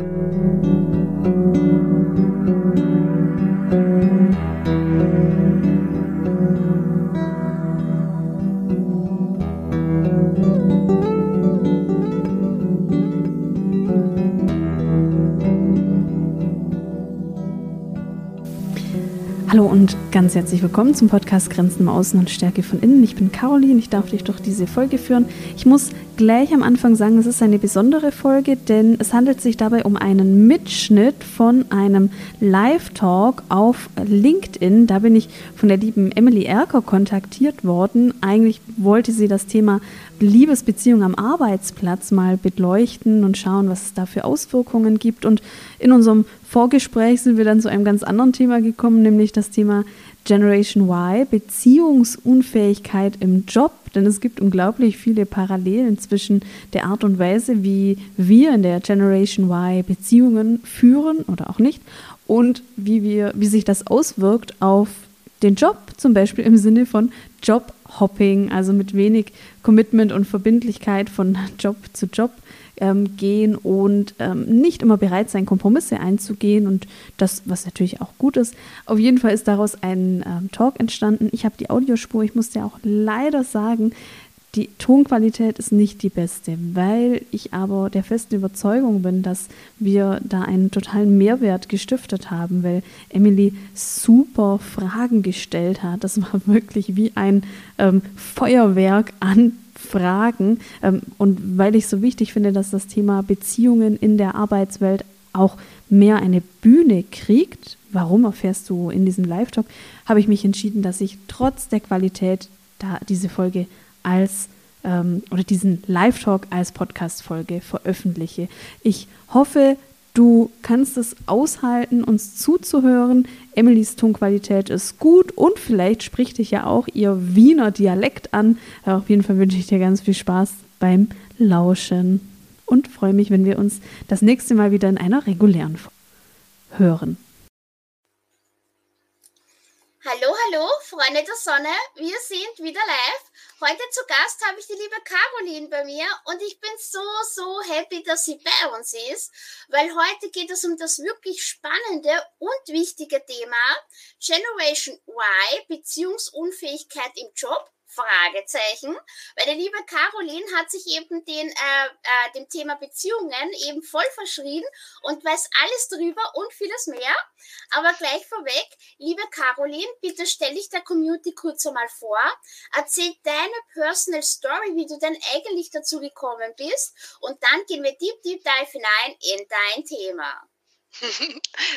Hallo und ganz herzlich willkommen zum Podcast Grenzen im Außen und Stärke von innen. Ich bin Caroline, ich darf dich durch diese Folge führen. Ich muss gleich am Anfang sagen, es ist eine besondere Folge, denn es handelt sich dabei um einen Mitschnitt von einem Live-Talk auf LinkedIn. Da bin ich von der lieben Emily Erker kontaktiert worden. Eigentlich wollte sie das Thema Liebesbeziehung am Arbeitsplatz mal beleuchten und schauen, was es da für Auswirkungen gibt. Und in unserem Vorgespräch sind wir dann zu einem ganz anderen Thema gekommen, nämlich das Thema Generation Y, Beziehungsunfähigkeit im Job. Denn es gibt unglaublich viele Parallelen zwischen der Art und Weise, wie wir in der Generation Y Beziehungen führen oder auch nicht und wie, wir, wie sich das auswirkt auf den Job, zum Beispiel im Sinne von Jobhopping, also mit wenig Commitment und Verbindlichkeit von Job zu Job ähm, gehen und ähm, nicht immer bereit sein, Kompromisse einzugehen und das, was natürlich auch gut ist. Auf jeden Fall ist daraus ein ähm, Talk entstanden. Ich habe die Audiospur, ich musste auch leider sagen, die Tonqualität ist nicht die beste, weil ich aber der festen Überzeugung bin, dass wir da einen totalen Mehrwert gestiftet haben, weil Emily super Fragen gestellt hat. Das war wirklich wie ein ähm, Feuerwerk an Fragen. Ähm, und weil ich so wichtig finde, dass das Thema Beziehungen in der Arbeitswelt auch mehr eine Bühne kriegt, warum erfährst du in diesem Live-Talk, habe ich mich entschieden, dass ich trotz der Qualität da diese Folge als ähm, oder diesen Live-Talk als Podcast-Folge veröffentliche. Ich hoffe, Du kannst es aushalten, uns zuzuhören. Emilys Tonqualität ist gut und vielleicht spricht dich ja auch ihr Wiener Dialekt an. Aber auf jeden Fall wünsche ich dir ganz viel Spaß beim Lauschen und freue mich, wenn wir uns das nächste Mal wieder in einer regulären Folge hören. Hallo, hallo, Freunde der Sonne, wir sind wieder live. Heute zu Gast habe ich die liebe Caroline bei mir und ich bin so, so happy, dass sie bei uns ist, weil heute geht es um das wirklich spannende und wichtige Thema Generation Y, Beziehungsunfähigkeit im Job Fragezeichen, weil die liebe Caroline hat sich eben den, äh, äh, dem Thema Beziehungen eben voll verschrien und weiß alles drüber und vieles mehr. Aber gleich vorweg, liebe Caroline, bitte stell dich der Community kurz einmal vor, erzähl deine Personal Story, wie du denn eigentlich dazu gekommen bist und dann gehen wir deep, deep dive hinein in dein Thema.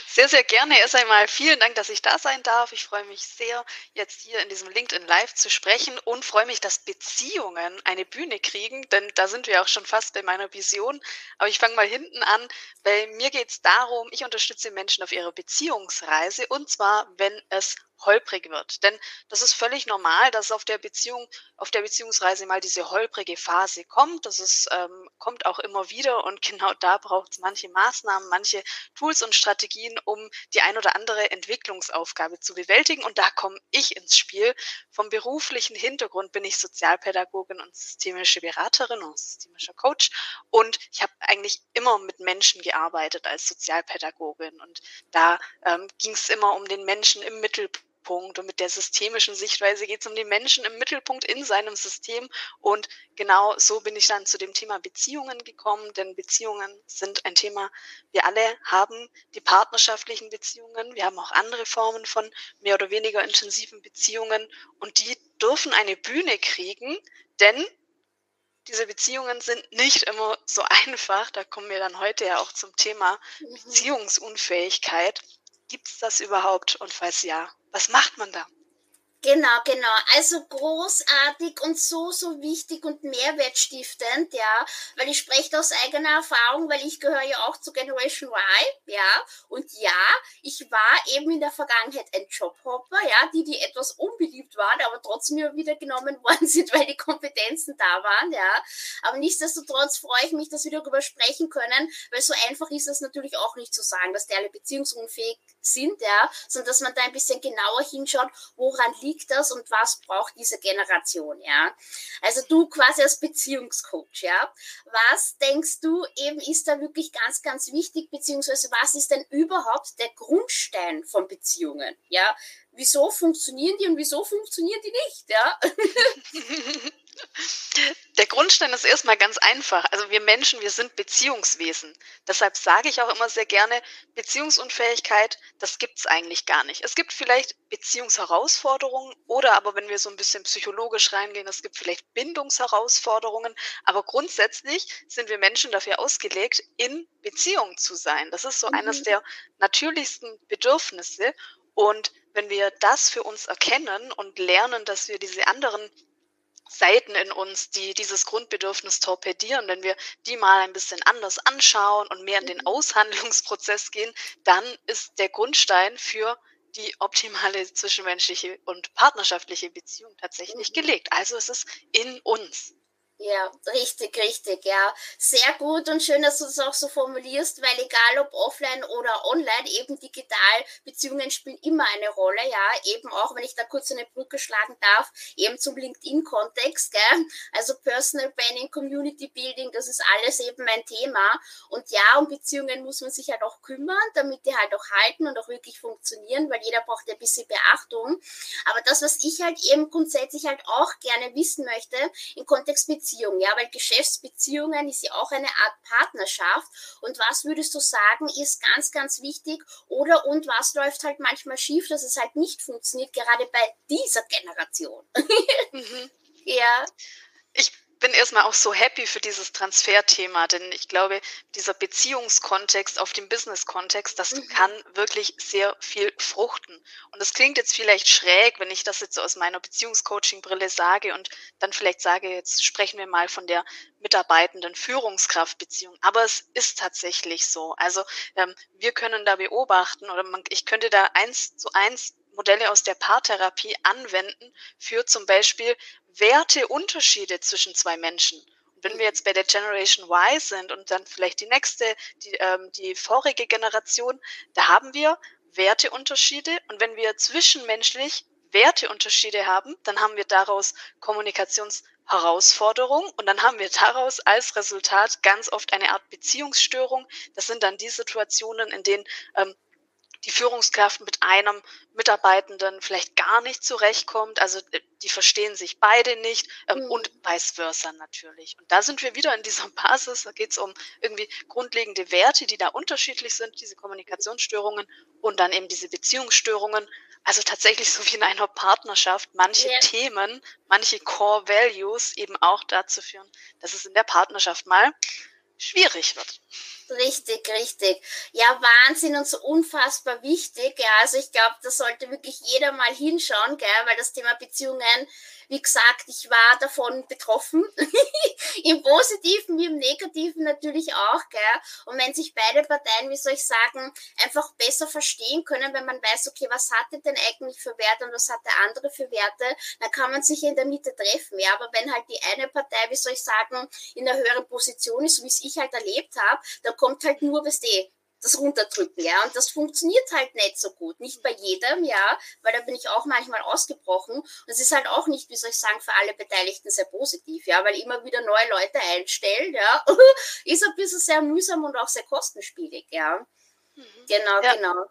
Sehr, sehr gerne. Erst einmal vielen Dank, dass ich da sein darf. Ich freue mich sehr, jetzt hier in diesem LinkedIn Live zu sprechen und freue mich, dass Beziehungen eine Bühne kriegen, denn da sind wir auch schon fast bei meiner Vision. Aber ich fange mal hinten an, weil mir geht es darum, ich unterstütze Menschen auf ihrer Beziehungsreise und zwar, wenn es holprig wird. Denn das ist völlig normal, dass auf der Beziehung, auf der Beziehungsreise mal diese holprige Phase kommt. Das ist, ähm, kommt auch immer wieder und genau da braucht es manche Maßnahmen, manche Tools und Strategien, um die ein oder andere Entwicklungsaufgabe zu bewältigen. Und da komme ich ins Spiel. Vom beruflichen Hintergrund bin ich Sozialpädagogin und systemische Beraterin und systemischer Coach. Und ich habe eigentlich immer mit Menschen gearbeitet als Sozialpädagogin. Und da ähm, ging es immer um den Menschen im Mittelpunkt Mittelpunkt und mit der systemischen Sichtweise geht es um den Menschen im Mittelpunkt in seinem System. Und genau so bin ich dann zu dem Thema Beziehungen gekommen, denn Beziehungen sind ein Thema, wir alle haben die partnerschaftlichen Beziehungen, wir haben auch andere Formen von mehr oder weniger intensiven Beziehungen und die dürfen eine Bühne kriegen, denn diese Beziehungen sind nicht immer so einfach. Da kommen wir dann heute ja auch zum Thema mhm. Beziehungsunfähigkeit. Gibt es das überhaupt? Und falls ja, was macht man da? Genau, genau. Also großartig und so, so wichtig und mehrwertstiftend, ja. Weil ich spreche aus eigener Erfahrung, weil ich gehöre ja auch zu Generation Y, ja. Und ja, ich war eben in der Vergangenheit ein Jobhopper, ja, die, die etwas unbeliebt waren, aber trotzdem wieder genommen worden sind, weil die Kompetenzen da waren, ja. Aber nichtsdestotrotz freue ich mich, dass wir darüber sprechen können, weil so einfach ist es natürlich auch nicht zu sagen, dass die alle beziehungsunfähig sind, ja, sondern dass man da ein bisschen genauer hinschaut, woran liegt das und was braucht diese Generation, ja. Also du quasi als Beziehungscoach, ja. Was denkst du eben ist da wirklich ganz, ganz wichtig, beziehungsweise was ist denn überhaupt der Grundstein von Beziehungen, ja? Wieso funktionieren die und wieso funktionieren die nicht, ja? Der Grundstein ist erstmal ganz einfach. Also wir Menschen, wir sind Beziehungswesen. Deshalb sage ich auch immer sehr gerne, Beziehungsunfähigkeit, das gibt es eigentlich gar nicht. Es gibt vielleicht Beziehungsherausforderungen oder aber wenn wir so ein bisschen psychologisch reingehen, es gibt vielleicht Bindungsherausforderungen. Aber grundsätzlich sind wir Menschen dafür ausgelegt, in Beziehung zu sein. Das ist so mhm. eines der natürlichsten Bedürfnisse. Und wenn wir das für uns erkennen und lernen, dass wir diese anderen Seiten in uns, die dieses Grundbedürfnis torpedieren, wenn wir die mal ein bisschen anders anschauen und mehr in den mhm. Aushandlungsprozess gehen, dann ist der Grundstein für die optimale zwischenmenschliche und partnerschaftliche Beziehung tatsächlich mhm. gelegt. Also es ist in uns. Ja, richtig, richtig, ja. Sehr gut und schön, dass du das auch so formulierst, weil egal ob offline oder online, eben digital, Beziehungen spielen immer eine Rolle, ja. Eben auch, wenn ich da kurz eine Brücke schlagen darf, eben zum LinkedIn-Kontext, gell. Also Personal Branding, Community Building, das ist alles eben mein Thema. Und ja, um Beziehungen muss man sich halt auch kümmern, damit die halt auch halten und auch wirklich funktionieren, weil jeder braucht ein bisschen Beachtung. Aber das, was ich halt eben grundsätzlich halt auch gerne wissen möchte, im Kontext Beziehungen, Beziehung, ja, weil Geschäftsbeziehungen ist ja auch eine Art Partnerschaft. Und was würdest du sagen, ist ganz, ganz wichtig? Oder und was läuft halt manchmal schief, dass es halt nicht funktioniert, gerade bei dieser Generation? mhm. Ja. Ich bin erstmal auch so happy für dieses Transferthema, denn ich glaube, dieser Beziehungskontext auf dem Business-Kontext, das mhm. kann wirklich sehr viel fruchten. Und es klingt jetzt vielleicht schräg, wenn ich das jetzt so aus meiner Beziehungscoaching-Brille sage und dann vielleicht sage, jetzt sprechen wir mal von der mitarbeitenden Führungskraftbeziehung. Aber es ist tatsächlich so. Also ähm, wir können da beobachten oder man, ich könnte da eins zu eins Modelle aus der Paartherapie anwenden für zum Beispiel Werteunterschiede zwischen zwei Menschen. Wenn wir jetzt bei der Generation Y sind und dann vielleicht die nächste, die, ähm, die vorige Generation, da haben wir Werteunterschiede. Und wenn wir zwischenmenschlich Werteunterschiede haben, dann haben wir daraus Kommunikationsherausforderungen und dann haben wir daraus als Resultat ganz oft eine Art Beziehungsstörung. Das sind dann die Situationen, in denen ähm, die Führungskraft mit einem Mitarbeitenden vielleicht gar nicht zurechtkommt. Also äh, die verstehen sich beide nicht ähm, mhm. und vice versa natürlich. Und da sind wir wieder in dieser Basis. Da geht es um irgendwie grundlegende Werte, die da unterschiedlich sind, diese Kommunikationsstörungen und dann eben diese Beziehungsstörungen. Also tatsächlich so wie in einer Partnerschaft manche yeah. Themen, manche Core Values eben auch dazu führen, dass es in der Partnerschaft mal schwierig wird. Richtig, richtig. Ja, Wahnsinn und so unfassbar wichtig. Ja, also ich glaube, da sollte wirklich jeder mal hinschauen, gell, weil das Thema Beziehungen, wie gesagt, ich war davon betroffen. Im Positiven wie im Negativen natürlich auch, gell. Und wenn sich beide Parteien, wie soll ich sagen, einfach besser verstehen können, wenn man weiß, okay, was hat er denn eigentlich für Werte und was hat der andere für Werte, dann kann man sich in der Mitte treffen, ja. Aber wenn halt die eine Partei, wie soll ich sagen, in einer höheren Position ist, wie es ich halt erlebt habe, dann kommt halt nur, was die das runterdrücken, ja. Und das funktioniert halt nicht so gut. Nicht bei jedem, ja, weil da bin ich auch manchmal ausgebrochen. Und es ist halt auch nicht, wie soll ich sagen, für alle Beteiligten sehr positiv, ja, weil immer wieder neue Leute einstellen, ja, ist ein bisschen sehr mühsam und auch sehr kostenspielig, ja. Mhm. Genau, ja. genau.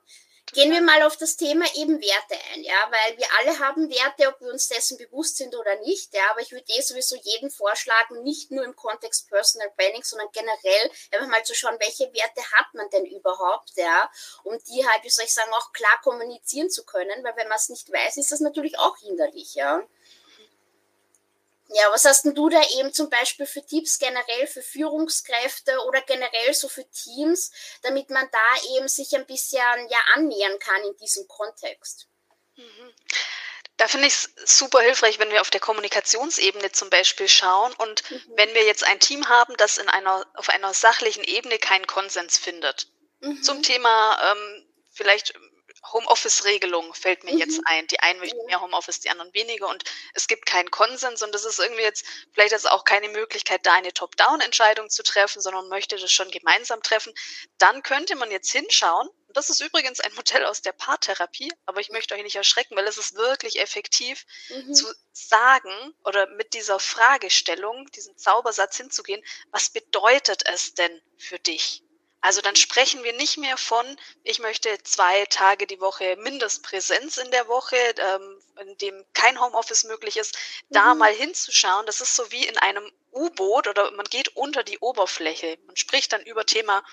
Gehen wir mal auf das Thema eben Werte ein, ja, weil wir alle haben Werte, ob wir uns dessen bewusst sind oder nicht, ja, aber ich würde eh sowieso jeden vorschlagen, nicht nur im Kontext Personal Branding, sondern generell einfach mal zu schauen, welche Werte hat man denn überhaupt, ja, um die halt, wie soll ich sagen, auch klar kommunizieren zu können, weil wenn man es nicht weiß, ist das natürlich auch hinderlich, ja. Ja, was hast denn du da eben zum Beispiel für Tipps generell für Führungskräfte oder generell so für Teams, damit man da eben sich ein bisschen ja annähern kann in diesem Kontext? Mhm. Da finde ich es super hilfreich, wenn wir auf der Kommunikationsebene zum Beispiel schauen und mhm. wenn wir jetzt ein Team haben, das in einer, auf einer sachlichen Ebene keinen Konsens findet. Mhm. Zum Thema ähm, vielleicht Homeoffice-Regelung fällt mir mhm. jetzt ein. Die einen möchten mehr Homeoffice, die anderen weniger und es gibt keinen Konsens und das ist irgendwie jetzt vielleicht ist auch keine Möglichkeit, da eine Top-Down-Entscheidung zu treffen, sondern möchte das schon gemeinsam treffen. Dann könnte man jetzt hinschauen, Und das ist übrigens ein Modell aus der Paartherapie, aber ich möchte euch nicht erschrecken, weil es ist wirklich effektiv mhm. zu sagen oder mit dieser Fragestellung, diesem Zaubersatz hinzugehen, was bedeutet es denn für dich? Also dann sprechen wir nicht mehr von, ich möchte zwei Tage die Woche Mindestpräsenz in der Woche, ähm, in dem kein Homeoffice möglich ist, mhm. da mal hinzuschauen. Das ist so wie in einem U-Boot oder man geht unter die Oberfläche. Man spricht dann über Thema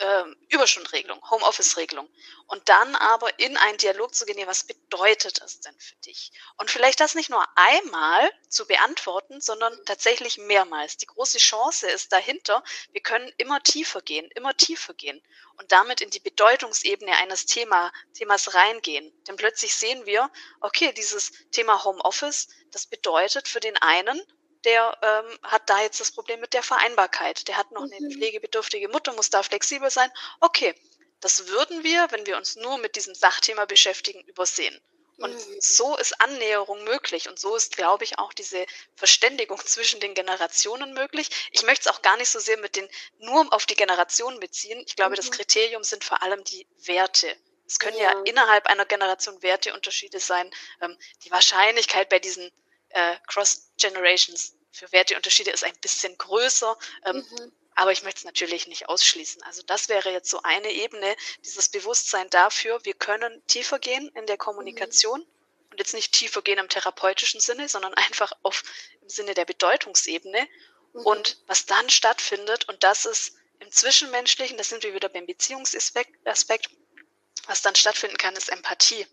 äh, Überstundenregelung, Homeoffice-Regelung. Und dann aber in einen Dialog zu gehen, was bedeutet das denn für dich? Und vielleicht das nicht nur einmal zu beantworten, sondern tatsächlich mehrmals. Die große Chance ist dahinter, wir können immer tiefer gehen, immer tiefer gehen und damit in die Bedeutungsebene eines Thema, Themas reingehen. Denn plötzlich sehen wir, okay, dieses Thema Homeoffice, das bedeutet für den einen, der ähm, hat da jetzt das Problem mit der Vereinbarkeit. Der hat noch mhm. eine pflegebedürftige Mutter, muss da flexibel sein. Okay, das würden wir, wenn wir uns nur mit diesem Sachthema beschäftigen, übersehen. Und mhm. so ist Annäherung möglich und so ist, glaube ich, auch diese Verständigung zwischen den Generationen möglich. Ich möchte es auch gar nicht so sehr mit den nur auf die Generationen beziehen. Ich glaube, mhm. das Kriterium sind vor allem die Werte. Es können ja, ja innerhalb einer Generation Werteunterschiede sein. Ähm, die Wahrscheinlichkeit bei diesen äh, Cross Generations für Werteunterschiede ist ein bisschen größer. Ähm, mhm. Aber ich möchte es natürlich nicht ausschließen. Also das wäre jetzt so eine Ebene, dieses Bewusstsein dafür, wir können tiefer gehen in der Kommunikation mhm. und jetzt nicht tiefer gehen im therapeutischen Sinne, sondern einfach auf im Sinne der Bedeutungsebene. Mhm. Und was dann stattfindet, und das ist im Zwischenmenschlichen, da sind wir wieder beim Beziehungsaspekt, was dann stattfinden kann, ist Empathie.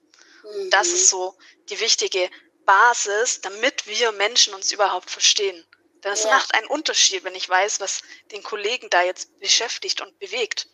Mhm. Das ist so die wichtige Basis, damit wir Menschen uns überhaupt verstehen. Denn es ja. macht einen Unterschied, wenn ich weiß, was den Kollegen da jetzt beschäftigt und bewegt,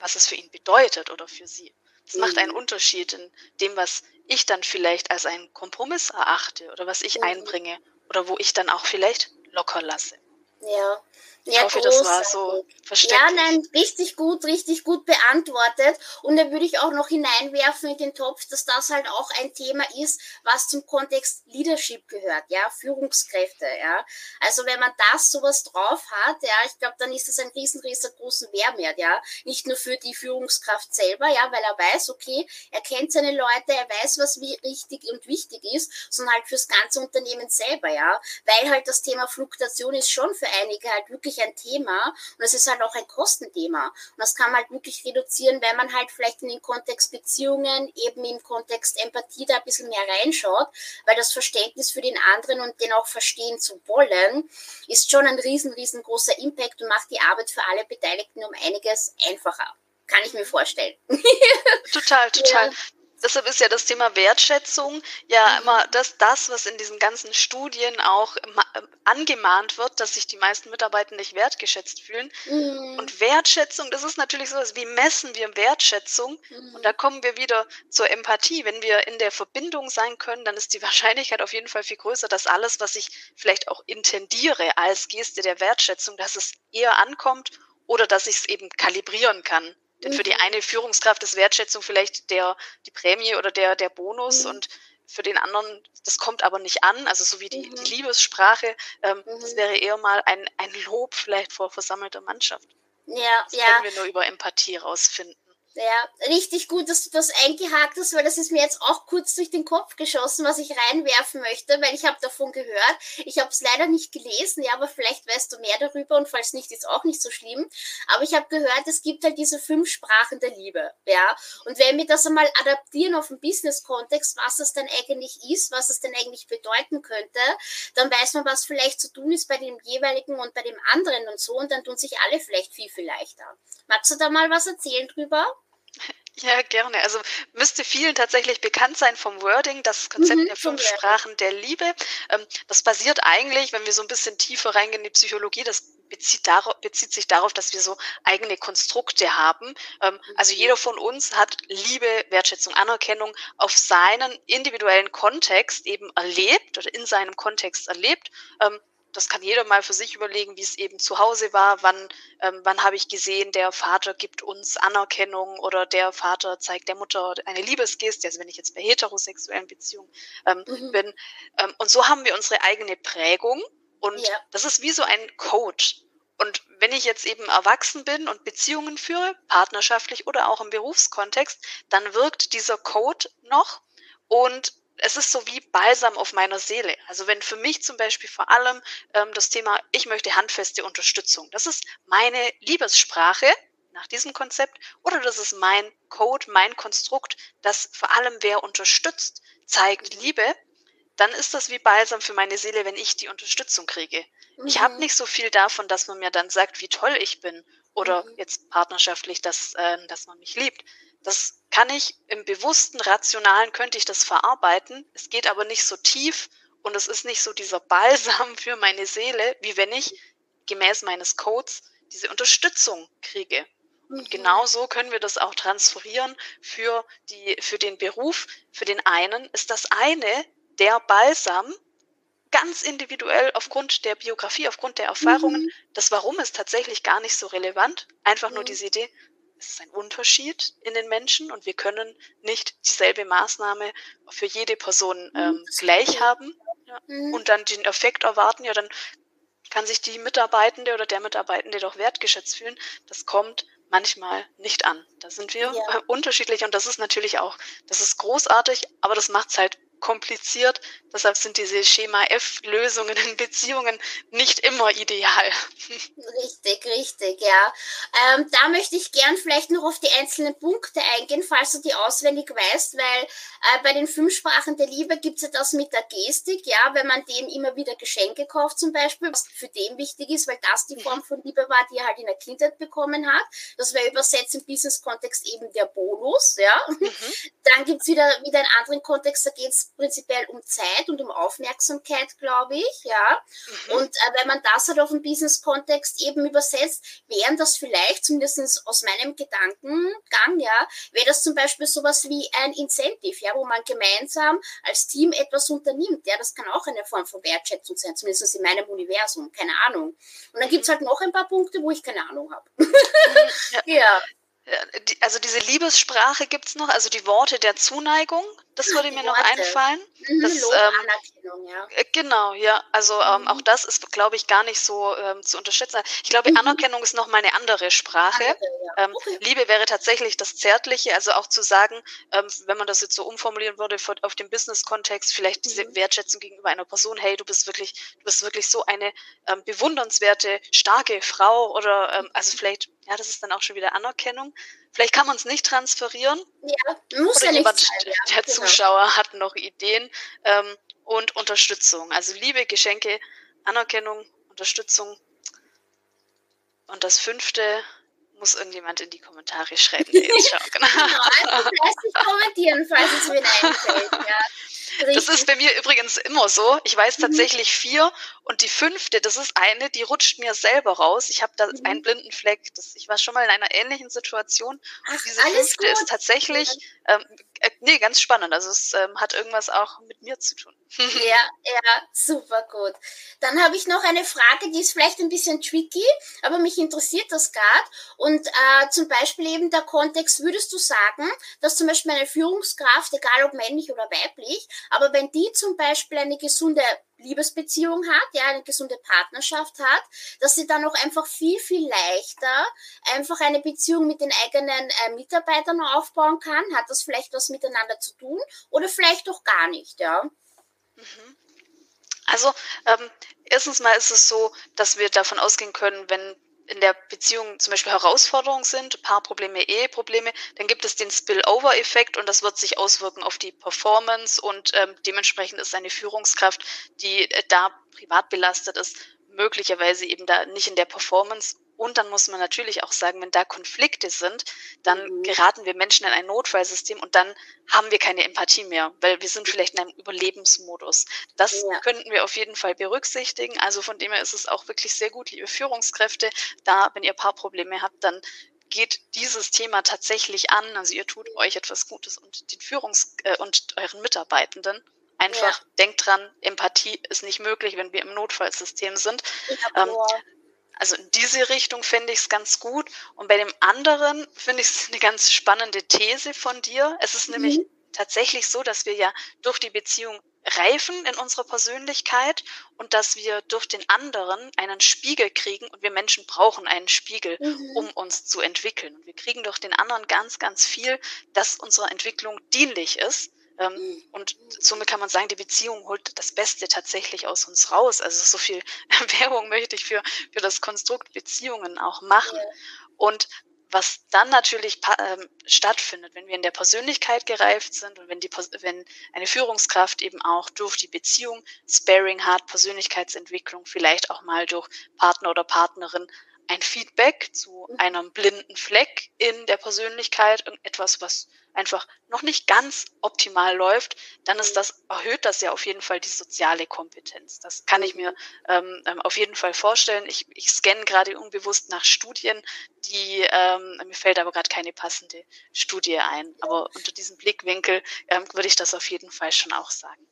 was es für ihn bedeutet oder für sie. Es mhm. macht einen Unterschied in dem, was ich dann vielleicht als einen Kompromiss erachte oder was ich mhm. einbringe oder wo ich dann auch vielleicht locker lasse. Ja. Ich ja, hoffe, das war so verständlich. Ja, nein, richtig gut, richtig gut beantwortet. Und da würde ich auch noch hineinwerfen in den Topf, dass das halt auch ein Thema ist, was zum Kontext Leadership gehört, ja, Führungskräfte, ja. Also wenn man das sowas drauf hat, ja, ich glaube, dann ist das ein riesen, riesengroßen Mehrwert, ja. Nicht nur für die Führungskraft selber, ja, weil er weiß, okay, er kennt seine Leute, er weiß, was wie richtig und wichtig ist, sondern halt fürs ganze Unternehmen selber, ja. Weil halt das Thema Fluktuation ist schon für einige halt wirklich ein Thema und es ist halt auch ein Kostenthema. Und das kann man halt wirklich reduzieren, wenn man halt vielleicht in den Kontext Beziehungen, eben im Kontext Empathie da ein bisschen mehr reinschaut, weil das Verständnis für den anderen und den auch verstehen zu wollen, ist schon ein riesen, riesengroßer Impact und macht die Arbeit für alle Beteiligten um einiges einfacher kann ich mir vorstellen. Total, total. Ja deshalb ist ja das Thema Wertschätzung ja mhm. immer das, das, was in diesen ganzen Studien auch ähm, angemahnt wird, dass sich die meisten Mitarbeiter nicht wertgeschätzt fühlen. Mhm. Und Wertschätzung, das ist natürlich so, wie messen wir Wertschätzung? Mhm. Und da kommen wir wieder zur Empathie. Wenn wir in der Verbindung sein können, dann ist die Wahrscheinlichkeit auf jeden Fall viel größer, dass alles, was ich vielleicht auch intendiere als Geste der Wertschätzung, dass es eher ankommt oder dass ich es eben kalibrieren kann. Denn für die mhm. eine Führungskraft ist Wertschätzung vielleicht der, die Prämie oder der, der Bonus mhm. und für den anderen, das kommt aber nicht an, also so wie die, mhm. die Liebessprache, ähm, mhm. das wäre eher mal ein, ein Lob vielleicht vor versammelter Mannschaft. Ja, das ja. können wir nur über Empathie rausfinden. Ja, richtig gut, dass du das eingehakt hast, weil das ist mir jetzt auch kurz durch den Kopf geschossen, was ich reinwerfen möchte, weil ich habe davon gehört. Ich habe es leider nicht gelesen, ja, aber vielleicht weißt du mehr darüber und falls nicht, ist auch nicht so schlimm. Aber ich habe gehört, es gibt halt diese fünf Sprachen der Liebe, ja. Und wenn wir das einmal adaptieren auf den Business-Kontext, was das denn eigentlich ist, was es denn eigentlich bedeuten könnte, dann weiß man, was vielleicht zu tun ist bei dem jeweiligen und bei dem anderen und so und dann tun sich alle vielleicht viel, viel leichter. Magst du da mal was erzählen drüber? Ja, gerne. Also müsste vielen tatsächlich bekannt sein vom Wording, das Konzept mhm, der fünf Sprachen der Liebe. Ähm, das basiert eigentlich, wenn wir so ein bisschen tiefer reingehen in die Psychologie, das bezieht, darauf, bezieht sich darauf, dass wir so eigene Konstrukte haben. Ähm, also jeder von uns hat Liebe, Wertschätzung, Anerkennung auf seinen individuellen Kontext eben erlebt oder in seinem Kontext erlebt. Das kann jeder mal für sich überlegen, wie es eben zu Hause war, wann, ähm, wann habe ich gesehen, der Vater gibt uns Anerkennung oder der Vater zeigt der Mutter eine Liebesgeste, also wenn ich jetzt bei heterosexuellen Beziehungen ähm, mhm. bin. Ähm, und so haben wir unsere eigene Prägung und ja. das ist wie so ein Code. Und wenn ich jetzt eben erwachsen bin und Beziehungen führe, partnerschaftlich oder auch im Berufskontext, dann wirkt dieser Code noch und es ist so wie Balsam auf meiner Seele. Also wenn für mich zum Beispiel vor allem ähm, das Thema, ich möchte handfeste Unterstützung, das ist meine Liebessprache nach diesem Konzept oder das ist mein Code, mein Konstrukt, das vor allem wer unterstützt, zeigt Liebe, dann ist das wie Balsam für meine Seele, wenn ich die Unterstützung kriege. Mhm. Ich habe nicht so viel davon, dass man mir dann sagt, wie toll ich bin oder mhm. jetzt partnerschaftlich, dass, äh, dass man mich liebt. Das kann ich im bewussten, rationalen, könnte ich das verarbeiten. Es geht aber nicht so tief und es ist nicht so dieser Balsam für meine Seele, wie wenn ich gemäß meines Codes diese Unterstützung kriege. Und mhm. genau so können wir das auch transferieren für die, für den Beruf. Für den einen ist das eine der Balsam, ganz individuell aufgrund der Biografie, aufgrund der Erfahrungen. Mhm. Das Warum ist tatsächlich gar nicht so relevant. Einfach mhm. nur diese Idee, es ist ein Unterschied in den Menschen und wir können nicht dieselbe Maßnahme für jede Person mhm. ähm, gleich haben ja, mhm. und dann den Effekt erwarten. Ja, dann kann sich die Mitarbeitende oder der Mitarbeitende doch wertgeschätzt fühlen. Das kommt manchmal nicht an. Da sind wir ja. unterschiedlich und das ist natürlich auch, das ist großartig, aber das macht es halt kompliziert. Deshalb sind diese Schema F-Lösungen in Beziehungen nicht immer ideal. Richtig, richtig, ja. Ähm, da möchte ich gern vielleicht noch auf die einzelnen Punkte eingehen, falls du die auswendig weißt, weil äh, bei den fünf Sprachen der Liebe gibt es ja das mit der Gestik, ja, wenn man dem immer wieder Geschenke kauft zum Beispiel, was für den wichtig ist, weil das die Form von Liebe war, die er halt in der Kindheit bekommen hat. Das wäre übersetzt im Business-Kontext eben der Bonus, ja. Mhm. Dann gibt es wieder, wieder einen anderen Kontext, da geht es prinzipiell um Zeit und um Aufmerksamkeit, glaube ich, ja. Mhm. Und äh, wenn man das halt auf den Business-Kontext eben übersetzt, wären das vielleicht, zumindest aus meinem Gedankengang, ja, wäre das zum Beispiel sowas wie ein Incentive, ja, wo man gemeinsam als Team etwas unternimmt, ja, das kann auch eine Form von Wertschätzung sein, zumindest in meinem Universum, keine Ahnung. Und dann mhm. gibt es halt noch ein paar Punkte, wo ich keine Ahnung habe. Ja. ja. Also diese Liebessprache gibt es noch, also die Worte der Zuneigung, das würde mir noch einfallen. Mhm, das, ähm, ja. Äh, genau, ja. Also ähm, auch mhm. das ist, glaube ich, gar nicht so ähm, zu unterschätzen. Ich glaube, mhm. Anerkennung ist nochmal eine andere Sprache. Andere, ja. ähm, okay. Liebe wäre tatsächlich das Zärtliche, also auch zu sagen, ähm, wenn man das jetzt so umformulieren würde auf dem Business-Kontext, vielleicht diese mhm. Wertschätzung gegenüber einer Person, hey, du bist wirklich, du bist wirklich so eine bewundernswerte, starke Frau oder ähm, also vielleicht ja, das ist dann auch schon wieder Anerkennung. Vielleicht kann man es nicht transferieren. Ja, muss Oder ja jemand, sein, ja. der genau. Zuschauer hat noch Ideen. Ähm, und Unterstützung. Also Liebe, Geschenke, Anerkennung, Unterstützung. Und das fünfte muss irgendjemand in die Kommentare schreiben. Der jetzt schaut. Genau. genau, also kommentieren, falls es mir einfällt. Ja. Das ist bei mir übrigens immer so. Ich weiß mhm. tatsächlich vier und die fünfte, das ist eine, die rutscht mir selber raus. Ich habe da mhm. einen blinden Fleck. Das, ich war schon mal in einer ähnlichen Situation. Ach, diese fünfte gut. ist tatsächlich, ähm, äh, nee, ganz spannend. Also es ähm, hat irgendwas auch mit mir zu tun. ja, ja, super gut. Dann habe ich noch eine Frage, die ist vielleicht ein bisschen tricky, aber mich interessiert das gerade. Und äh, zum Beispiel eben der Kontext, würdest du sagen, dass zum Beispiel eine Führungskraft, egal ob männlich oder weiblich, aber wenn die zum Beispiel eine gesunde Liebesbeziehung hat, ja, eine gesunde Partnerschaft hat, dass sie dann auch einfach viel, viel leichter einfach eine Beziehung mit den eigenen äh, Mitarbeitern aufbauen kann. Hat das vielleicht was miteinander zu tun oder vielleicht auch gar nicht, ja? Mhm. Also, ähm, erstens mal ist es so, dass wir davon ausgehen können, wenn in der Beziehung zum Beispiel Herausforderungen sind, Paarprobleme, Eheprobleme, dann gibt es den Spillover-Effekt und das wird sich auswirken auf die Performance und ähm, dementsprechend ist eine Führungskraft, die äh, da privat belastet ist, möglicherweise eben da nicht in der Performance und dann muss man natürlich auch sagen, wenn da Konflikte sind, dann mhm. geraten wir Menschen in ein Notfallsystem und dann haben wir keine Empathie mehr, weil wir sind vielleicht in einem Überlebensmodus. Das ja. könnten wir auf jeden Fall berücksichtigen. Also von dem her ist es auch wirklich sehr gut, liebe Führungskräfte, da, wenn ihr Paarprobleme habt, dann geht dieses Thema tatsächlich an. Also ihr tut euch etwas Gutes und den Führungs- äh, und euren Mitarbeitenden. Einfach ja. denkt dran, Empathie ist nicht möglich, wenn wir im Notfallsystem sind. Ja, ähm, also in diese Richtung finde ich es ganz gut. Und bei dem anderen finde ich es eine ganz spannende These von dir. Es ist mhm. nämlich tatsächlich so, dass wir ja durch die Beziehung reifen in unserer Persönlichkeit und dass wir durch den anderen einen Spiegel kriegen und wir Menschen brauchen einen Spiegel, mhm. um uns zu entwickeln. Und wir kriegen durch den anderen ganz, ganz viel, das unserer Entwicklung dienlich ist. Ähm, mhm. Und somit kann man sagen, die Beziehung holt das Beste tatsächlich aus uns raus. Also so viel Werbung möchte ich für, für das Konstrukt Beziehungen auch machen. Und was dann natürlich ähm, stattfindet, wenn wir in der Persönlichkeit gereift sind und wenn, die, wenn eine Führungskraft eben auch durch die Beziehung Sparing hat, Persönlichkeitsentwicklung, vielleicht auch mal durch Partner oder Partnerin ein Feedback zu mhm. einem blinden Fleck in der Persönlichkeit, etwas, was einfach noch nicht ganz optimal läuft, dann ist das, erhöht das ja auf jeden Fall die soziale Kompetenz. Das kann ich mir ähm, ähm auf jeden Fall vorstellen. Ich, ich scanne gerade unbewusst nach Studien, die, ähm, mir fällt aber gerade keine passende Studie ein. Aber unter diesem Blickwinkel ähm, würde ich das auf jeden Fall schon auch sagen.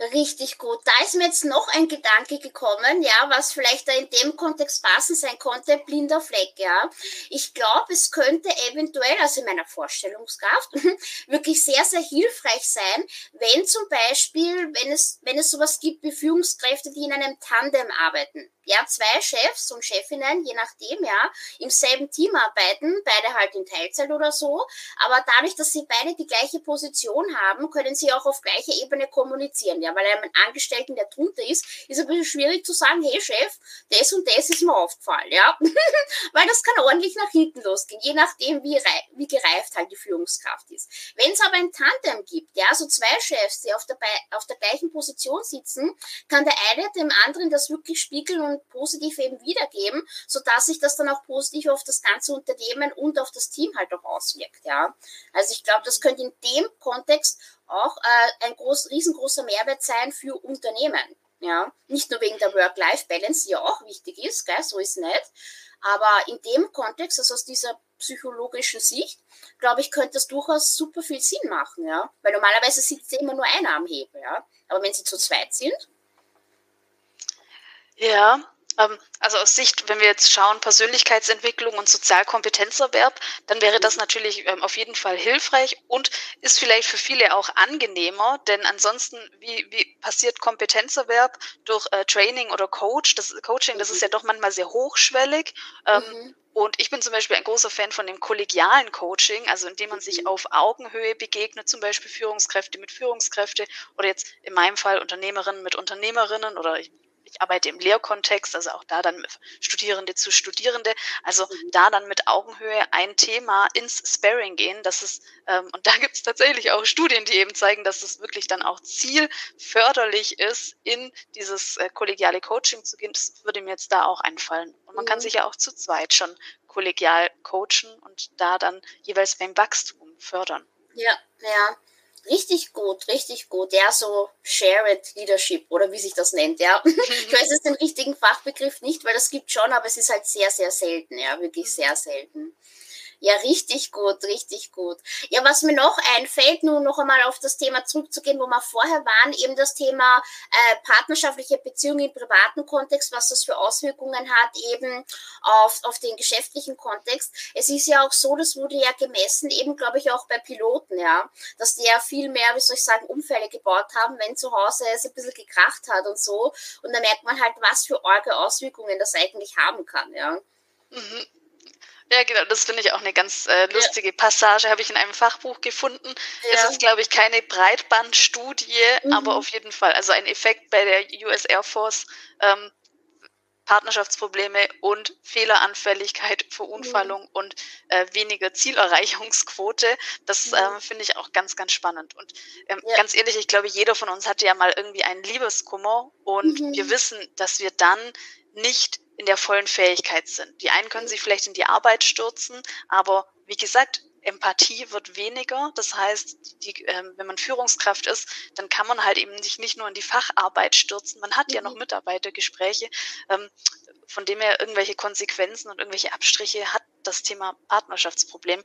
Richtig gut. Da ist mir jetzt noch ein Gedanke gekommen, ja, was vielleicht da in dem Kontext passend sein konnte, blinder Fleck, ja. Ich glaube, es könnte eventuell, also in meiner Vorstellungskraft, wirklich sehr, sehr hilfreich sein, wenn zum Beispiel, wenn es, wenn es sowas gibt wie Führungskräfte, die in einem Tandem arbeiten ja, zwei Chefs und Chefinnen, je nachdem, ja, im selben Team arbeiten, beide halt in Teilzeit oder so, aber dadurch, dass sie beide die gleiche Position haben, können sie auch auf gleicher Ebene kommunizieren, ja, weil einem Angestellten, der drunter ist, ist ein bisschen schwierig zu sagen, hey Chef, das und das ist mir aufgefallen, ja, weil das kann ordentlich nach hinten losgehen, je nachdem, wie, wie gereift halt die Führungskraft ist. Wenn es aber ein Tandem gibt, ja, so zwei Chefs, die auf der, auf der gleichen Position sitzen, kann der eine dem anderen das wirklich spiegeln und positiv eben wiedergeben, so dass sich das dann auch positiv auf das ganze Unternehmen und auf das Team halt auch auswirkt, ja. Also ich glaube, das könnte in dem Kontext auch äh, ein groß, riesengroßer Mehrwert sein für Unternehmen. Ja, nicht nur wegen der Work-Life-Balance, die ja auch wichtig ist, gell, so ist es nicht. Aber in dem Kontext, also aus dieser psychologischen Sicht, glaube ich, könnte das durchaus super viel Sinn machen, ja. Weil normalerweise sitzt immer nur einer am Hebel, ja. Aber wenn sie zu zweit sind, ja, also aus Sicht, wenn wir jetzt schauen, Persönlichkeitsentwicklung und Sozialkompetenzerwerb, dann wäre das mhm. natürlich ähm, auf jeden Fall hilfreich und ist vielleicht für viele auch angenehmer, denn ansonsten, wie, wie passiert Kompetenzerwerb durch äh, Training oder Coach? Das Coaching, das ist mhm. ja doch manchmal sehr hochschwellig. Ähm, mhm. Und ich bin zum Beispiel ein großer Fan von dem kollegialen Coaching, also indem man sich auf Augenhöhe begegnet, zum Beispiel Führungskräfte mit Führungskräfte oder jetzt in meinem Fall Unternehmerinnen mit Unternehmerinnen oder ich arbeite im Lehrkontext, also auch da dann Studierende zu Studierende, also mhm. da dann mit Augenhöhe ein Thema ins Sparring gehen, das ist, ähm, und da gibt es tatsächlich auch Studien, die eben zeigen, dass es wirklich dann auch zielförderlich ist, in dieses äh, kollegiale Coaching zu gehen. Das würde mir jetzt da auch einfallen. Und man mhm. kann sich ja auch zu zweit schon kollegial coachen und da dann jeweils beim Wachstum fördern. Ja, ja. Richtig gut, richtig gut. Ja, so Shared Leadership oder wie sich das nennt, ja. ich weiß jetzt den richtigen Fachbegriff nicht, weil das gibt schon, aber es ist halt sehr, sehr selten, ja, wirklich sehr selten. Ja, richtig gut, richtig gut. Ja, was mir noch einfällt, nur noch einmal auf das Thema zurückzugehen, wo wir vorher waren, eben das Thema äh, partnerschaftliche Beziehungen im privaten Kontext, was das für Auswirkungen hat, eben auf, auf den geschäftlichen Kontext. Es ist ja auch so, das wurde ja gemessen, eben glaube ich auch bei Piloten, ja, dass die ja viel mehr, wie soll ich sagen, Unfälle gebaut haben, wenn zu Hause es ein bisschen gekracht hat und so. Und da merkt man halt, was für arge Auswirkungen das eigentlich haben kann, ja. Mhm. Ja, genau, das finde ich auch eine ganz äh, lustige ja. Passage, habe ich in einem Fachbuch gefunden. Ja. Es ist, glaube ich, keine Breitbandstudie, mhm. aber auf jeden Fall, also ein Effekt bei der US Air Force, ähm, Partnerschaftsprobleme und Fehleranfälligkeit, Verunfallung mhm. und äh, weniger Zielerreichungsquote. Das mhm. äh, finde ich auch ganz, ganz spannend. Und ähm, ja. ganz ehrlich, ich glaube, jeder von uns hatte ja mal irgendwie einen Liebeskummer und mhm. wir wissen, dass wir dann nicht in der vollen Fähigkeit sind. Die einen können sich vielleicht in die Arbeit stürzen, aber wie gesagt, Empathie wird weniger. Das heißt, die, äh, wenn man Führungskraft ist, dann kann man halt eben sich nicht nur in die Facharbeit stürzen. Man hat mhm. ja noch mhm. Mitarbeitergespräche, ähm, von dem er irgendwelche Konsequenzen und irgendwelche Abstriche hat das Thema Partnerschaftsproblem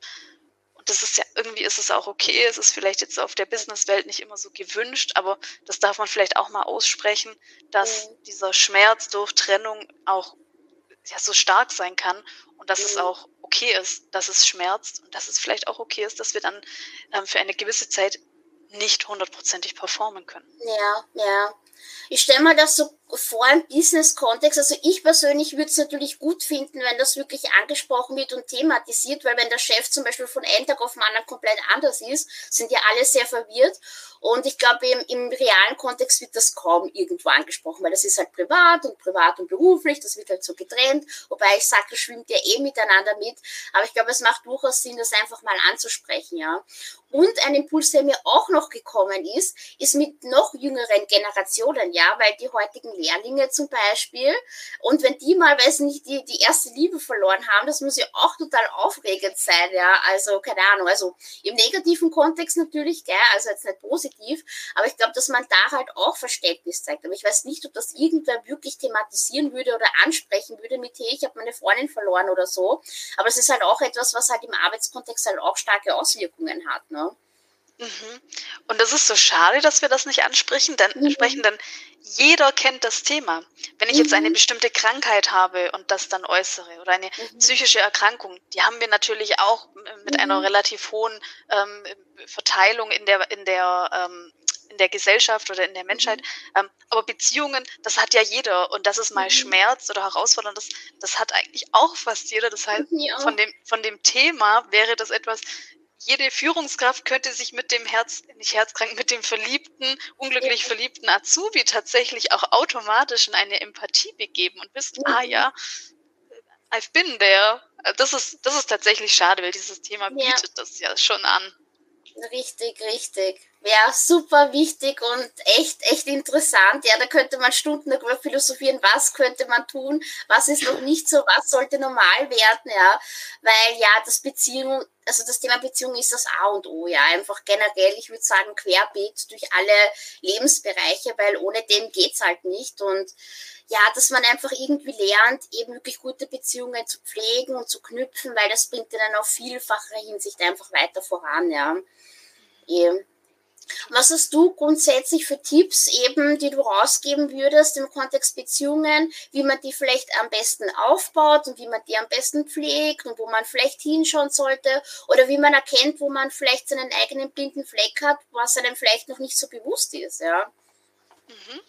das ist ja, irgendwie ist es auch okay. Es ist vielleicht jetzt auf der Businesswelt nicht immer so gewünscht, aber das darf man vielleicht auch mal aussprechen, dass mhm. dieser Schmerz durch Trennung auch ja, so stark sein kann und dass mhm. es auch okay ist, dass es schmerzt und dass es vielleicht auch okay ist, dass wir dann ähm, für eine gewisse Zeit nicht hundertprozentig performen können. Ja, ja. Ich stelle mir das so vor im Business-Kontext. Also ich persönlich würde es natürlich gut finden, wenn das wirklich angesprochen wird und thematisiert, weil wenn der Chef zum Beispiel von einem Tag auf den anderen komplett anders ist, sind ja alle sehr verwirrt. Und ich glaube, im, im realen Kontext wird das kaum irgendwo angesprochen, weil das ist halt privat und privat und beruflich, das wird halt so getrennt. Wobei ich sage, das schwimmt ja eh miteinander mit. Aber ich glaube, es macht durchaus Sinn, das einfach mal anzusprechen, ja. Und ein Impuls, der mir auch noch gekommen ist, ist mit noch jüngeren Generationen, ja, weil die heutigen Lehrlinge zum Beispiel, und wenn die mal, weiß nicht, die, die erste Liebe verloren haben, das muss ja auch total aufregend sein, ja, also keine Ahnung, also im negativen Kontext natürlich, gell, also jetzt nicht positiv, aber ich glaube, dass man da halt auch Verständnis zeigt, aber ich weiß nicht, ob das irgendwer wirklich thematisieren würde oder ansprechen würde mit, hey, ich habe meine Freundin verloren oder so, aber es ist halt auch etwas, was halt im Arbeitskontext halt auch starke Auswirkungen hat, ne. Mhm. Und das ist so schade, dass wir das nicht ansprechen, denn, mhm. sprechen, denn jeder kennt das Thema. Wenn ich mhm. jetzt eine mhm. bestimmte Krankheit habe und das dann äußere oder eine mhm. psychische Erkrankung, die haben wir natürlich auch mit einer relativ hohen ähm, Verteilung in der, in der ähm, in der Gesellschaft oder in der Menschheit. Ähm, aber Beziehungen, das hat ja jeder. Und das ist mal mhm. Schmerz oder herausfordernd, das, das hat eigentlich auch fast jeder. Das heißt, ja. von, dem, von dem Thema wäre das etwas, jede Führungskraft könnte sich mit dem Herz, nicht herzkrank, mit dem verliebten, unglücklich verliebten Azubi tatsächlich auch automatisch in eine Empathie begeben und wissen, ah ja, I've been there. Das ist, das ist tatsächlich schade, weil dieses Thema bietet ja. das ja schon an. Richtig, richtig. Ja, super wichtig und echt, echt interessant. Ja, da könnte man Stunden darüber philosophieren, was könnte man tun, was ist noch nicht so, was sollte normal werden, ja. Weil ja, das Beziehung, also das Thema Beziehung ist das A und O, ja. Einfach generell, ich würde sagen, querbeet durch alle Lebensbereiche, weil ohne dem geht's halt nicht. Und ja, dass man einfach irgendwie lernt, eben wirklich gute Beziehungen zu pflegen und zu knüpfen, weil das bringt dann auf vielfacher Hinsicht einfach weiter voran, ja. Eben. Was hast du grundsätzlich für Tipps eben, die du rausgeben würdest im Kontext Beziehungen, wie man die vielleicht am besten aufbaut und wie man die am besten pflegt und wo man vielleicht hinschauen sollte oder wie man erkennt, wo man vielleicht seinen eigenen blinden Fleck hat, was einem vielleicht noch nicht so bewusst ist, ja? Mhm.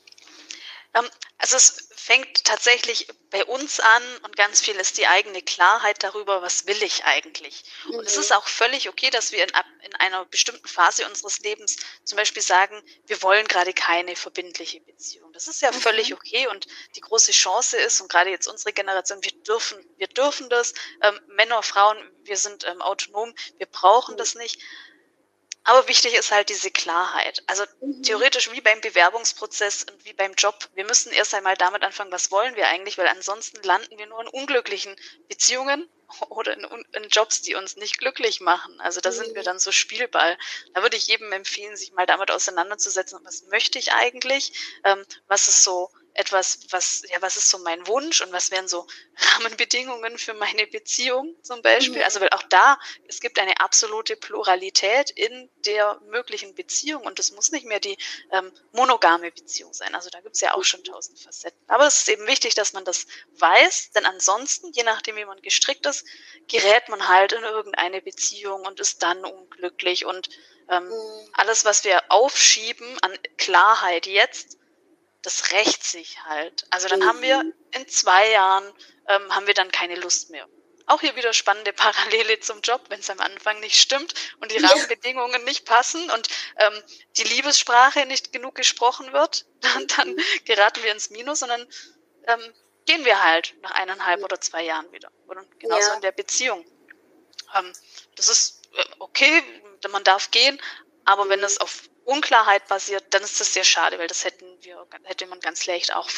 Ähm, also es fängt tatsächlich bei uns an und ganz viel ist die eigene Klarheit darüber, was will ich eigentlich. Mhm. Und es ist auch völlig okay, dass wir in, in, einer bestimmten Phase unseres Lebens zum Beispiel sagen, wir wollen gerade keine verbindliche Beziehung. Das ist ja mhm. völlig okay und die große Chance ist, und gerade jetzt unsere Generation, wir dürfen, wir dürfen das, ähm, Männer, Frauen, wir sind ähm, autonom, wir brauchen mhm. das nicht. Aber wichtig ist halt diese Klarheit. Also mhm. theoretisch wie beim Bewerbungsprozess und wie beim Job. Wir müssen erst einmal damit anfangen, was wollen wir eigentlich, weil ansonsten landen wir nur in unglücklichen Beziehungen oder in, in Jobs, die uns nicht glücklich machen. Also da mhm. sind wir mhm. dann so Spielball. Da würde ich jedem empfehlen, sich mal damit auseinanderzusetzen, was möchte ich eigentlich, ähm, was ist so etwas, was, ja, was ist so mein Wunsch und was wären so Rahmenbedingungen für meine Beziehung zum Beispiel? Mhm. Also, weil auch da, es gibt eine absolute Pluralität in der möglichen Beziehung und es muss nicht mehr die ähm, monogame Beziehung sein. Also da gibt es ja auch schon tausend Facetten. Aber es ist eben wichtig, dass man das weiß, denn ansonsten, je nachdem, wie man gestrickt ist, gerät man halt in irgendeine Beziehung und ist dann unglücklich und ähm, mhm. alles, was wir aufschieben an Klarheit jetzt, das rächt sich halt. Also dann mhm. haben wir mhm. in zwei Jahren, ähm, haben wir dann keine Lust mehr. Auch hier wieder spannende Parallele zum Job, wenn es am Anfang nicht stimmt und die Rahmenbedingungen nicht passen und ähm, die Liebessprache nicht genug gesprochen wird, dann, dann mhm. geraten wir ins Minus und dann ähm, gehen wir halt nach eineinhalb oder zwei Jahren wieder. Und genauso ja. in der Beziehung. Ähm, das ist äh, okay, man darf gehen, aber wenn es auf Unklarheit basiert, dann ist das sehr schade, weil das hätten wir, hätte man ganz leicht auch